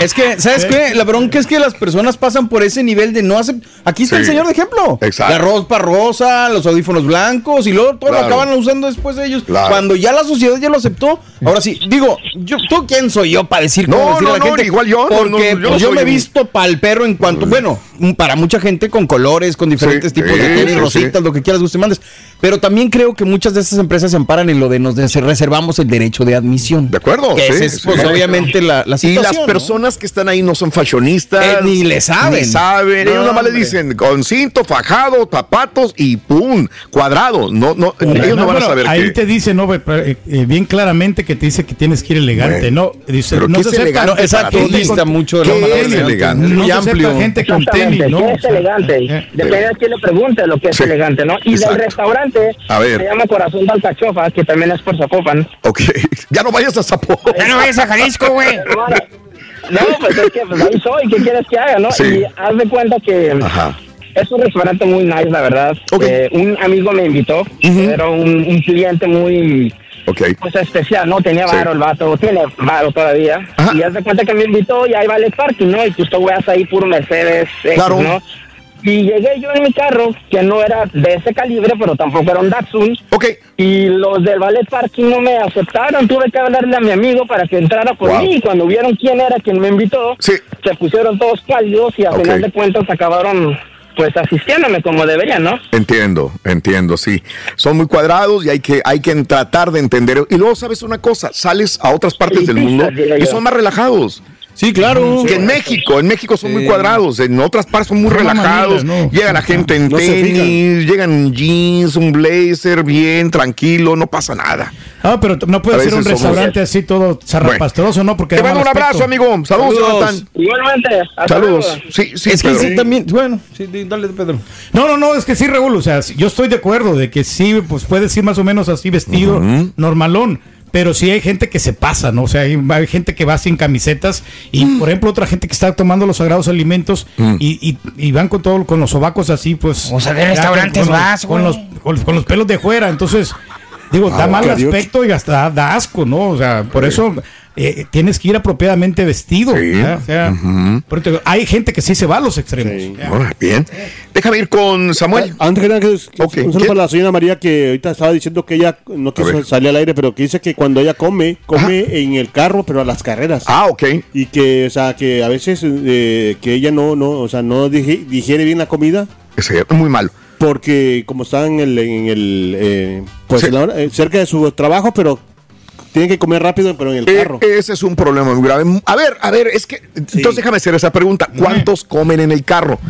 Es que, ¿sabes qué? La bronca es que las personas pasan por ese nivel de no hacer. Aquí está el Sí. señor de ejemplo. Exacto. La ropa rosa, los audífonos blancos y luego todo Claro. lo acaban usando después de ellos. Claro. Cuando ya la sociedad ya lo aceptó. Ahora sí, digo, yo, ¿tú quién soy yo para decir No, cómo decirle no, a la no, gente? igual yo, no, Porque no, yo no pues, yo, me he un- visto pa'l perro en cuanto, bueno, para mucha gente con colores, con diferentes Sí, tipos de tenis, sí, rositas, lo que quieras, guste, mandes. Pero también creo que muchas de estas empresas se amparan en lo de nos reservamos el derecho de admisión. ¿De acuerdo? Que es, sí. pues, obviamente la, la Y situación. las ¿no? personas que están ahí no son fashionistas. Eh, ni le saben. Ni saben. Ellos nada más le dicen con cinto, fajado, zapatos y pum, cuadrado. No, no, ellos no van a saber ahí qué. te dice, no, eh, eh, bien claramente que te dice que tienes que ir elegante, Bueno, ¿no? Dice, pero no ¿qué se es acepta- elegante no, exacto, dista mucho de la ¿Qué palabra es elegante. No Muy se acepta amplio. gente con tenis, ¿no? ¿qué O es elegante? eh, Depende de quién le pregunte lo que es Sí, elegante, ¿no? Y exacto. del restaurante A ver. se llama Corazón de Alcachofa, que también es por Zapopan. Ok, <laughs> ya no vayas a Zapopan. Ya no vayas a Jalisco, güey. <laughs> No, pues es que pues ahí soy, ¿qué quieres que haga, no? Sí. Y haz de cuenta que Ajá. es un restaurante muy nice, la verdad. Ok. Eh, un amigo me invitó, era un, un cliente muy Ok. pues especial, ¿no? Tenía Sí. varo el vato, tiene varo todavía. Ajá. Y haz de cuenta que me invitó y ahí vale el parking, ¿no? Y tú veas ahí puro Mercedes, X, Claro. ¿no? Y llegué yo en mi carro, que no era de ese calibre, pero tampoco era un Datsun. Ok. Y los del ballet parking no me aceptaron. Tuve que hablarle a mi amigo para que entrara por Wow. mí. Y cuando vieron quién era quien me invitó, Sí. se pusieron todos cálidos y a final de cuentas acabaron pues asistiéndome como deberían, ¿no? Entiendo, entiendo, sí. Son muy cuadrados y hay que, hay que tratar de entender. Y luego, ¿sabes una cosa? Sales a otras partes del mundo y son más relajados. Sí, claro. Que en México, en México son muy cuadrados, en otras partes son muy relajados. manila, ¿no? Llega la gente en No tenis, llegan en jeans, un blazer, bien, tranquilo, no pasa nada. Ah, pero no puede ser un somos- restaurante así todo zarrapastroso, ¿no? Porque Te mando un abrazo, amigo. Saludos, Saludos. Jonathan. Igualmente. Saludos. luego. Sí, sí, es que sí, también, bueno, sí, dale, Pedro. No, no, no, es que sí, Raúl, o sea, yo estoy de acuerdo de que sí, pues puedes ir más o menos así vestido, normalón, pero sí hay gente que se pasa, ¿no? O sea, hay, hay gente que va sin camisetas y, por ejemplo, otra gente que está tomando los sagrados alimentos y, y- y van con todo, con los sobacos así, pues... O sea, ¿qué ya restaurantes con, vas, con los, con, con los pelos de fuera, entonces... Digo, da Ah, mal karaoke. aspecto y hasta da, da asco, ¿no? O sea, por eso eh, tienes que ir apropiadamente vestido. Sí. O sea, te- hay gente que sí se va a los extremos. Ahora, bien. Déjame ir con Samuel. Antes que nada, que- que- Ok, un saludo para la señora María que ahorita estaba diciendo que ella no quiso salir al aire, pero que dice que cuando ella come, come en el carro, pero a las carreras. Ah, ok. Y que, o sea, que a veces eh, que ella no, no, o sea, no digi- digiere bien la comida es muy malo. Porque como está en el, en el eh, pues Sí. en la hora- eh, cerca de su trabajo, pero tiene que comer rápido, pero en el Eh, carro. ese es un problema muy grave. A ver, a ver, es que. Entonces déjame hacer esa pregunta. ¿Cuántos comen en el carro?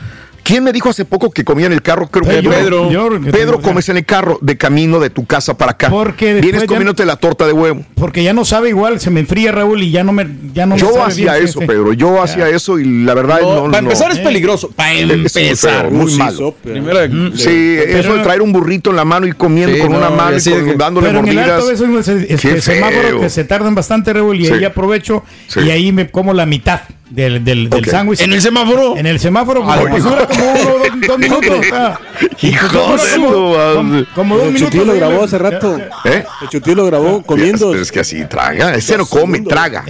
¿Quién me dijo hace poco que comía en el carro? Creo que Pedro. Pedro. Yo- yo Pedro, tengo- comes en el carro de camino de tu casa para acá. Porque Vienes ya- comiéndote la torta de huevo. Porque ya no sabe igual, se me enfría Raúl y ya no me ya no me Yo sabe hacía bien, eso. Pedro. Yo hacía eso y la verdad No, no. para no. empezar es peligroso. Para muy empezar. muy Sí, malo. Primero, Sí, eso de traer un burrito en la mano y comiendo Sí, con una no, mano y con- de que- dándole Pero en el mordidas. alto es, es- Qué es semáforo feo. que se tardan bastante, Raúl, y Sí. ahí aprovecho Sí. y ahí me como la mitad. Del, del, del sándwich. ¿En el semáforo? En el semáforo, Ay, pues dura como uno dos, dos <laughs> minutos. o sea, Hijo como- como dos El minutos. Lo grabó hace rato. ¿Eh? El Chutillo lo grabó comiendo. Es, es que así traga. Ese no come, traga.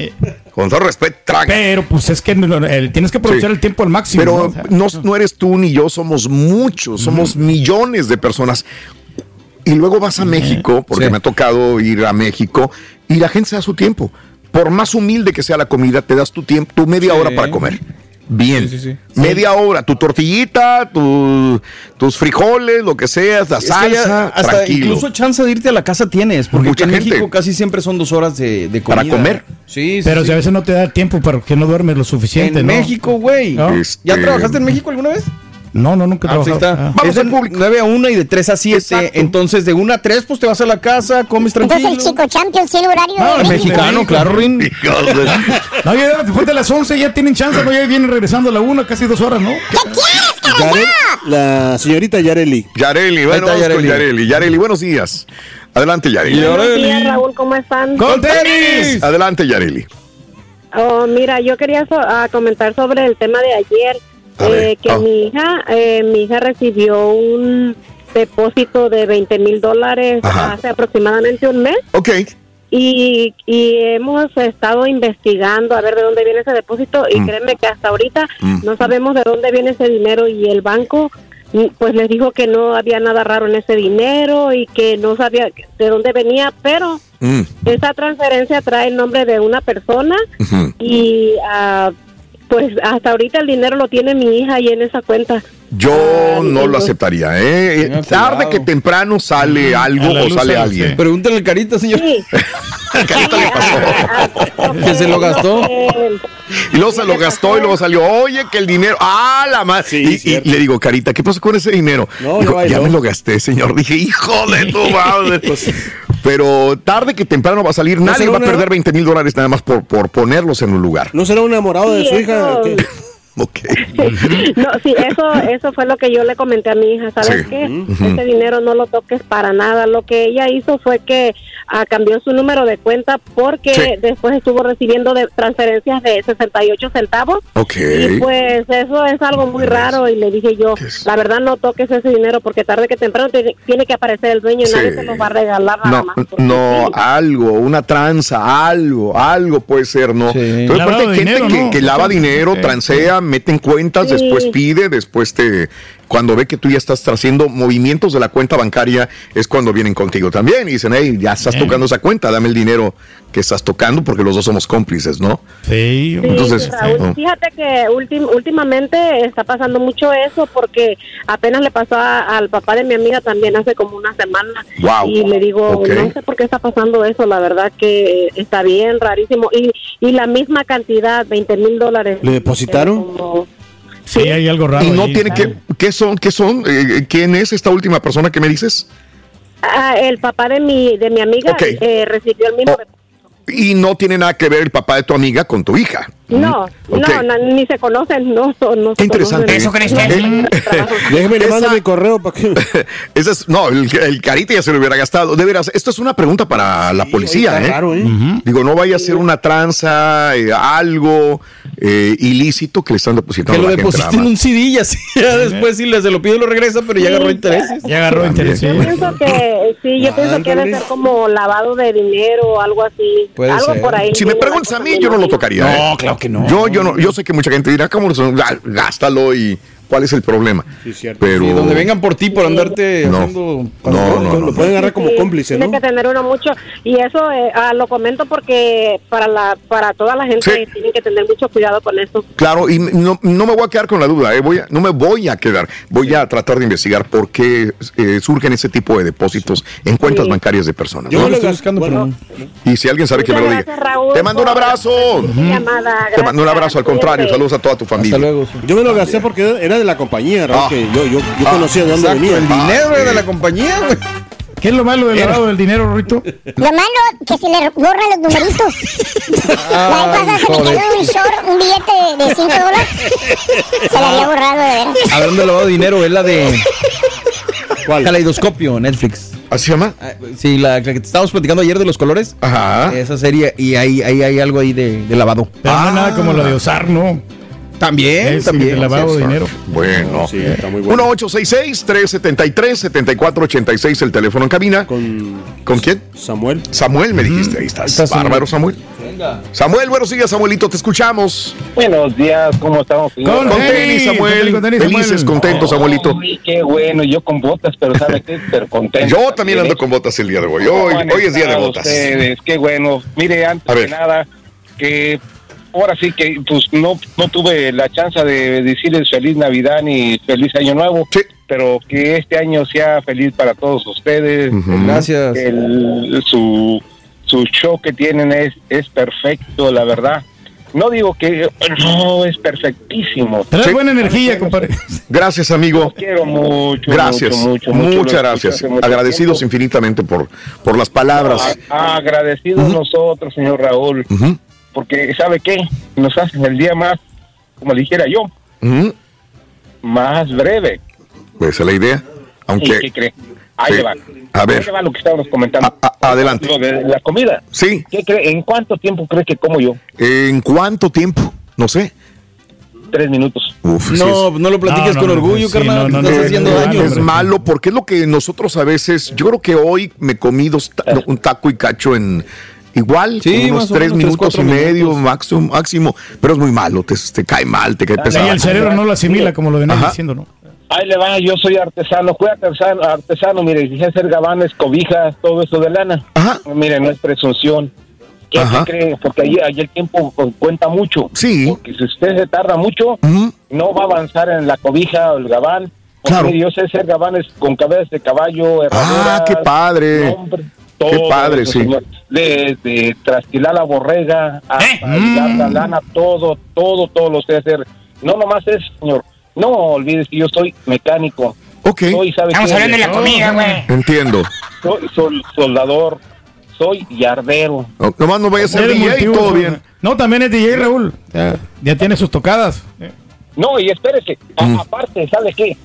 Con todo respeto, traga. Pero pues es que el- tienes que aprovechar Sí. el tiempo al máximo. Pero ¿no? O sea, no, no eres tú ni yo, somos muchos, somos millones de personas. Y luego vas a México, porque Sí. me ha tocado ir a México, y la gente se da su tiempo. Por más humilde que sea la comida, te das tu tiempo, tu media Sí. hora para comer. Bien. Sí, sí, Media hora, tu tortillita, tu- tus frijoles, lo que sea, la que salsa, hasta tranquilo. incluso chance de irte a la casa tienes, porque Mucha en gente. México casi siempre son dos horas de, de comida. Para comer. Sí, sí, pero sí. si a veces no te da tiempo porque no duermes lo suficiente. En ¿no? México, güey. ¿No? Este- ¿Ya trabajaste en México alguna vez? No, no, nunca he Ah, pues trabajado. está. Ah. es de 9 a 1 y de 3 a 7. Exacto. Entonces, de 1 a 3, pues te vas a la casa, comes tranquilo. Entonces el Chico Champions tiene horario No, de el. Mexicano, México. claro, Rin. <laughs> No, ya después de las 11 ya tienen chance, ¿no? Ya vienen regresando a la una, casi dos horas, ¿no? ¿Qué quieres, carajo? Yare- la señorita Yareli. Yareli, bueno, vamos con Yareli. Yareli. Yareli, buenos días. Adelante, Yareli. Buenos días, Raúl, ¿cómo están? ¡Con tenis! Adelante, Yareli. Oh, mira, yo quería so- ah, comentar sobre el tema de ayer, eh, que oh. mi hija, eh, mi hija recibió un depósito de 20 mil dólares hace aproximadamente un mes Ok. y, y hemos estado investigando a ver de dónde viene ese depósito y créeme que hasta ahorita Mm. no sabemos de dónde viene ese dinero y el banco mm, pues les dijo que no había nada raro en ese dinero y que no sabía de dónde venía, pero Mm. esa transferencia trae el nombre de una persona y ah, pues hasta ahorita el dinero lo tiene mi hija ahí en esa cuenta. Yo Ah, no lo aceptaría, ¿eh? Tenga Tarde que temprano sale algo A la o sale alguien. Pregúntale al carita, señor. Sí. <laughs> Carita le pasó. <laughs> Que se lo gastó. Y luego se lo gastó y luego salió, oye, que el dinero, ah, la madre. Sí, y, le digo, Carita, ¿qué pasó con ese dinero? No, Dijo, ya me lo gasté, señor. <laughs> Dije, hijo de tu madre. Pues, Pero tarde que temprano va a salir, No nadie va a perder 20 mil dólares nada más por, por ponerlos en un lugar. ¿No será un enamorado de Sí, su hija? Eso- ¿Qué? Ok. <laughs> No, sí, eso, eso fue lo que yo le comenté a mi hija. ¿Sabes Sí. qué? Ujú. Ese dinero no lo toques para nada. Lo que ella hizo fue que ah, cambió su número de cuenta porque Sí. después estuvo recibiendo de transferencias de 68 centavos. Ok. Y pues eso es algo muy raro y le dije yo, la verdad no toques ese dinero porque tarde que temprano tiene, tiene que aparecer el dueño y Sí. nadie se lo va a regalar nada No, más. no, sí. algo, una tranza, algo, algo puede ser, ¿no? Lavado aparte gente dinero, que, ¿no? que lava dinero, transea, mete en cuentas, Sí. después pide, después te... Cuando ve que tú ya estás haciendo movimientos de la cuenta bancaria, es cuando vienen contigo también y dicen, hey, ya estás Bien. tocando esa cuenta, dame el dinero que estás tocando porque los dos somos cómplices, ¿no? Sí, Sí, Entonces, Raúl, no. fíjate que ultim- últimamente está pasando mucho eso porque apenas le pasó a- al papá de mi amiga también hace como una semana Wow. y le digo no sé por qué está pasando eso la verdad que está bien rarísimo y, y la misma cantidad 20 mil dólares ¿Le depositaron? Eh, como- sí, hay algo raro. Y no ahí. tiene que... ¿Qué son? ¿Qué son? Eh, ¿Quién es esta última persona que me dices? Ah, el papá de mi de mi amiga Ok. eh, recibió el mismo Y no tiene nada que ver el papá de tu amiga con tu hija. No, no, no, ni se conocen, no, no Qué interesante. Eso crees <laughs> que-. Déjeme le Esa- mando mi correo para que. <laughs> Ese es, no, el, el carita ya se lo hubiera gastado. De veras, esto es una pregunta para la policía, ¿eh? raro, ¿eh? Digo, no vaya a ser una tranza, eh, algo eh, ilícito que le están depositando Que lo la gente. deposite en un. CD y así. Ya después, si le, se lo pide, lo regresa, pero ya Sí, agarró intereses. Ya agarró sí. Yo pienso que sí, yo pienso que debe ser como lavado de dinero o algo así. Puede algo ser. por ahí. Si me preguntas a mí, yo no lo tocaría. ¿eh? No, claro no. Yo, yo no, yo sé que mucha gente dirá. Gá- Gástalo y cuál es el problema. Sí, cierto. Pero Y donde vengan por ti por andarte No. haciendo. No, no, Lo no. pueden agarrar como Sí, cómplice, Tiene ¿no? que tener uno mucho y eso eh, ah, lo comento porque para la para toda la gente Sí. tienen que tener mucho cuidado con eso. Claro, y no, no me voy a quedar con la duda, ¿eh? voy a- no me voy a quedar. Voy a tratar de investigar por qué eh, surgen ese tipo de depósitos en cuentas Sí. bancarias de personas. Yo ¿no? no lo estoy buscando, bueno, pero Y si alguien sabe que me lo diga. gracias, Raúl, Te mando un abrazo. mi llamada. Te mando un abrazo, al contrario. Saludos a toda tu familia. Hasta luego. sí. Yo me lo gasté porque era de la compañía, Raúl, Ah. que yo, yo, yo Ah, conocía de dónde Exacto, venía. el Ah, dinero era de la compañía, güey. ¿Qué es lo malo del lavado del dinero, Rito? Lo malo que se le borran los numeritos. <laughs> La vez pasada se me quedó un short, un billete de 5 dólares. Se le había borrado de veras. Hablando de lavado de dinero, es la de ¿Cuál? Caleidoscopio, Netflix. ¿Así se llama? Sí, la, la que te estábamos platicando ayer de los colores. Ajá. Esa serie, y ahí, ahí hay algo ahí de, de lavado. Pero no nada como lo de usar, ¿no? También, también. de lavado de dinero. Bueno. Sí, está muy bueno. 1-866-373-7486, el teléfono en cabina. Con, ¿Con quién? Samuel. Samuel, me dijiste. Ahí estás. Estás Bárbaro, Samuel. Samuel, buenos días, Samuelito, te escuchamos. Buenos días, ¿cómo estamos? Con Con tenis, tenis, con Samuel. tenis, con tenis, Felices, Samuel. contentos, Samuelito. Uy, qué bueno, yo con botas, pero ¿sabe qué? Pero contento. Yo también ando con botas el día de hoy. Hoy, ¿Cómo han hoy es día de botas. Ustedes? Qué bueno. Mire, antes que nada, que ahora sí que pues no, no tuve la chance de decirles feliz Navidad ni feliz Año Nuevo, Sí. pero que este año sea feliz para todos ustedes. Ujú. Gracias. El- su, su show que tienen es, es perfecto, la verdad. No digo que no es perfectísimo. Trae Sí. buena energía, compadre. Gracias, amigo. Los quiero mucho. Gracias. mucho, mucho, mucho. Muchas gracias. Agradecidos tiempo. infinitamente por, por las palabras. Ah, agradecidos nosotros, señor Raúl, Ujú, porque ¿sabe qué? Nos hacen el día más, como le dijera yo, más breve. Pues esa es la idea. ¿Y Aunque. qué cree? Ahí Sí. le va. A ver. Ahí le va lo que estábamos comentando. A- a- adelante. Lo de la comida. Sí. ¿Qué cree? ¿En cuánto tiempo cree que como yo? ¿En cuánto tiempo? No sé. Tres minutos. Uf, sí No, no lo platiques No, no, con no, orgullo, sí, carnal. no, no, estás no, haciendo no, daño. no, es malo porque es lo que nosotros a veces, yo creo que hoy me comí dos ta- Eh. un taco y cacho en igual, Sí, unos tres menos, tres, minutos y medio minutos. máximo, máximo, pero es muy malo, te, te cae mal, te cae Ah, Y pesado. el cerebro no lo asimila como lo venía diciendo, ¿no? Ahí le va, yo soy artesano, fui artesano, artesano, mire, dije hacer gabanes, cobijas, todo eso de lana. Ajá. Mire, no es presunción. ¿Qué Ajá. se cree? Porque ahí, ahí el tiempo pues, cuenta mucho. Sí. Porque si usted se tarda mucho, Ujú. no va a avanzar en la cobija o el gabán. Claro. mire, yo sé hacer gabanes con cabezas de caballo, herraduras. Ah, qué padre. nombre, todo padre, sí. señor. Desde trastilar la borrega hasta ¿Eh? hilar la Mm. lana, todo, todo, todo lo sé hacer. No nomás es, señor. No olvides que yo soy mecánico. Ok, Soy, ¿sabe Estamos qué? hablando de la comida, güey. entiendo. Soy sol- soldador, soy yardero. No, nomás no vaya a ser DJ y todo bien. No, también es DJ, Raúl. Ya, ya tiene sus tocadas. No, y espérese, a- Mm. aparte, ¿sabe qué?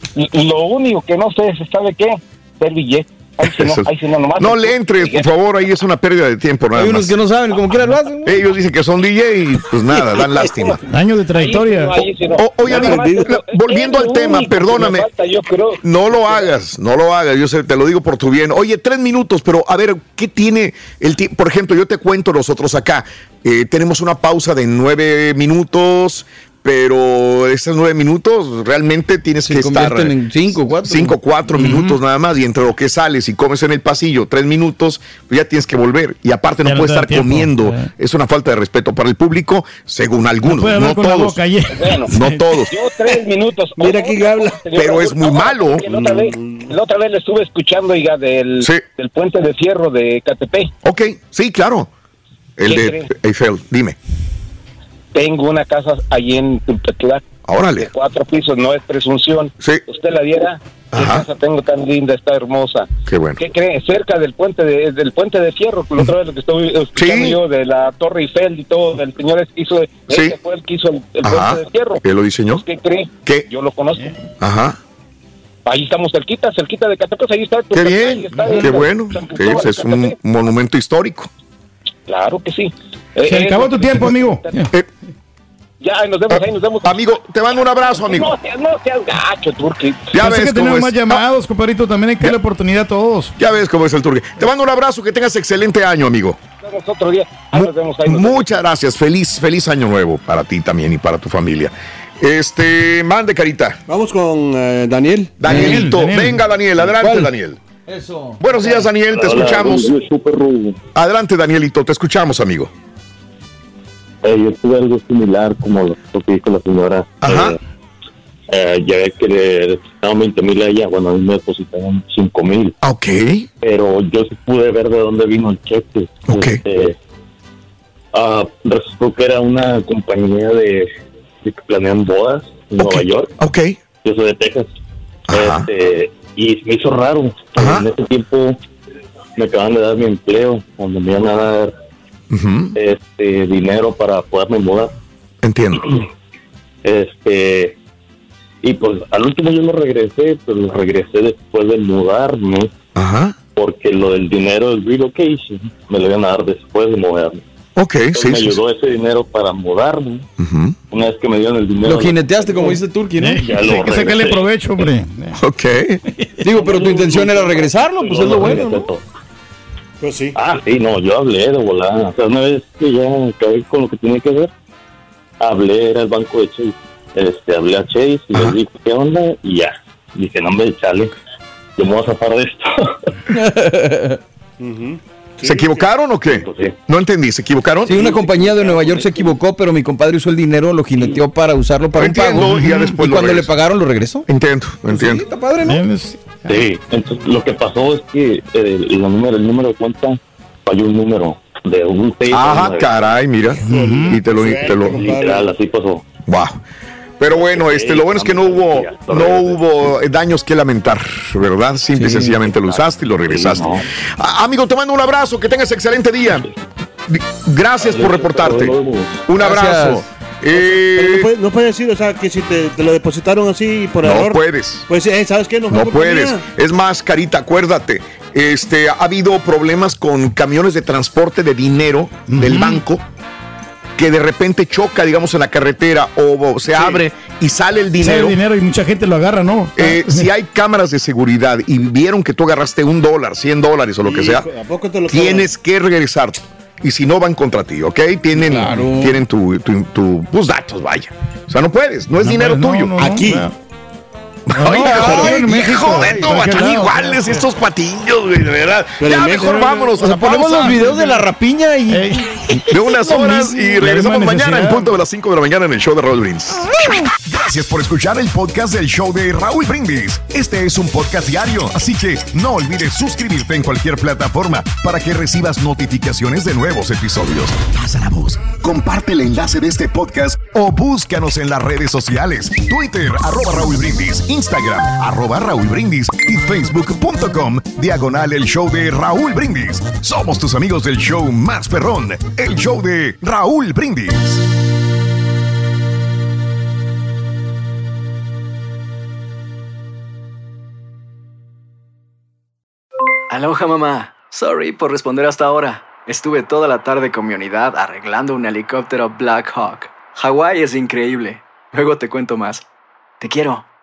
Lo único que no sé es, ¿sabe qué? Ser billete. Ahí no, Eso es- ahí sí no, nomás. No le entres, por favor, ahí es una pérdida de tiempo nada Hay unos más. que no saben, como quiera lo hacen. Ellos dicen que son DJ y pues nada, dan lástima. Años de trayectoria. Oye, amigo, volviendo al tema, perdóname. falta, yo creo. No lo hagas, no lo hagas, yo sé, te lo digo por tu bien. Oye, tres minutos, pero a ver, ¿qué tiene el tiempo? Por ejemplo, yo te cuento nosotros acá, eh, tenemos una pausa de nueve minutos, pero esos nueve minutos realmente tienes Se que estar... en cinco, cuatro. Cinco, cuatro minutos nada más, y entre lo que sales y comes en el pasillo, tres minutos, pues ya tienes que volver. Y aparte no Ya no puedes estar tiempo, comiendo. eh. Es una falta de respeto para el público, según algunos, no, la todos. Bueno, No todos. yo tres minutos. Mira quién habla. Pero es muy malo. La otra, vez, la otra vez le estuve escuchando, oiga, del, Sí. del puente de fierro de Catepec. Ok, sí, claro. El ¿Qué de? Eiffel, dime. Tengo una casa allí en Tulpetlac Órale. de cuatro pisos, no es presunción. Sí. Usted la viera, qué Ajá. casa tengo tan linda, está hermosa. Qué bueno. ¿Qué cree? Cerca del puente de, del puente de fierro, la otra vez lo que estoy escuchando Sí. yo de la Torre Eiffel y todo, del señor hizo, Sí. ese fue el que hizo el, el puente de fierro. ¿Qué lo diseñó? ¿Qué cree? ¿Qué? Yo lo conozco. Ajá. Ahí estamos cerquita, cerquita de Catepec, ahí está. Qué bien, está qué bueno. Sí, pues, es un monumento histórico. Claro que sí. Se Eh, acabó eh, tu tiempo, amigo. Eh, Ya, ahí nos vemos, ahí nos vemos. amigo, te mando un abrazo, amigo. No seas, no seas gacho, Turki. Ya Pensé ves que tenemos más llamados, compadrito. También hay que darle oportunidad a todos. Ya ves cómo es el turque. Te mando un abrazo, que tengas excelente año, amigo. Nos vemos otro día. Ahí nos vemos, ahí nos vemos. Muchas gracias. Feliz, feliz año nuevo para ti también y para tu familia. Este, mande carita. Vamos con eh, Daniel. Danielito, Daniel. venga Daniel, adelante ¿Cuál? Daniel. Eso. Buenos días Daniel, te escuchamos. Eh, Adelante Danielito, te escuchamos amigo. yo tuve algo similar como lo que dijo la señora. Ajá. Eh, eh, ya ve que le depositaron 20 mil a ella, bueno, a mí me depositaron 5 mil. Ok. Pero yo sí pude ver de dónde vino el cheque. Ok. Este, ah, resultó que era una compañía de, de que planean bodas en. Nueva York. Ok. Yo soy de Texas. Ajá. Este, y me hizo raro. En ese tiempo me acaban de dar mi empleo, donde me iban a dar este dinero para poderme mudar. Entiendo. <clears throat> Este, y pues al último yo lo regresé, pero lo regresé después de mudarme. Ajá. porque lo del dinero del relocation me lo iban a dar después de moverme. Ok, Entonces sí, me sí, ayudó ese dinero para mudarme. Una vez que me dieron el dinero. Lo jineteaste, como dice Turki, ¿no? Ya lo que sacarle provecho, hombre. Ok. <laughs> Digo, pero tu intención era regresarlo, pues es lo bueno, ¿no? Pues sí. Ah, sí, no, yo hablé de volada. O sea, una vez que ya acabé con lo que tenía que hacer, hablé, era el banco de Chase. Este, hablé a Chase y les dije, ¿qué onda? Y ya. Dije, no, hombre, chale. Yo me voy a zafar de esto. <laughs> ¿Se equivocaron o qué? No entendí, ¿se equivocaron? Sí, una compañía de Nueva York se equivocó, pero mi compadre usó el dinero, lo jineteó para usarlo para Entiendo, un pago. y ya después lo cuando le pagaron, lo regresó. Entiendo, entiendo. Está padre, ¿no? Sí, entonces lo que pasó es que eh, el, número, el número de cuenta falló un número de un Ajá, caray, mira. Y te lo, te lo. Literal, así pasó. Wow. Pero bueno, este, lo bueno es que no hubo, no hubo daños que lamentar, ¿verdad? Simple y sencillamente lo usaste y lo regresaste. Ah, amigo, te mando un abrazo, que tengas excelente día. Gracias por reportarte. Un abrazo. Eh, no, puede, no puedes decir, o sea, que si te, te lo depositaron así por No error. puedes. Pues, eh, ¿sabes qué? No, No puedes. Es más, Carita, acuérdate. Este, ha habido problemas con camiones de transporte de dinero del banco que de repente choca, digamos, en la carretera o, o se abre y sale el Sale dinero. el dinero y mucha gente lo agarra, ¿no? Eh, si hay cámaras de seguridad y vieron que tú agarraste un dólar, 100 dólares o lo que sea, ¿a poco te lo tienes que regresar. Y si no, van contra ti, ¿ok? Tienen, tienen tu, tu, tu- tus datos, vaya. O sea, no puedes, no es No, dinero no, tuyo. no, no, Aquí. <laughs> no. En México, de ay, tu, ¿para qué están iguales estos patillos, güey, de verdad. Pero ya mejor México, vámonos. o sea, a ponemos los videos de la rapiña y... De unas horas mismo. y regresamos mañana en punto de las 5 de la mañana en el show de Raúl Brins. Gracias por escuchar el podcast del show de Raúl Brindis. Este es un podcast diario, así que no olvides suscribirte en cualquier plataforma para que recibas notificaciones de nuevos episodios. Pasa la voz, comparte el enlace de este podcast o búscanos en las redes sociales. Twitter, arroba Raúl Brindis, Instagram, arroba Raúl Brindis y facebook.com, diagonal el show de Raúl Brindis. Somos tus amigos del show más perrón, el show de Raúl Brindis. Aloha mamá. Sorry por responder hasta ahora. Estuve toda la tarde con mi unidad arreglando un helicóptero Black Hawk. Hawái es increíble. Luego te cuento más. Te quiero.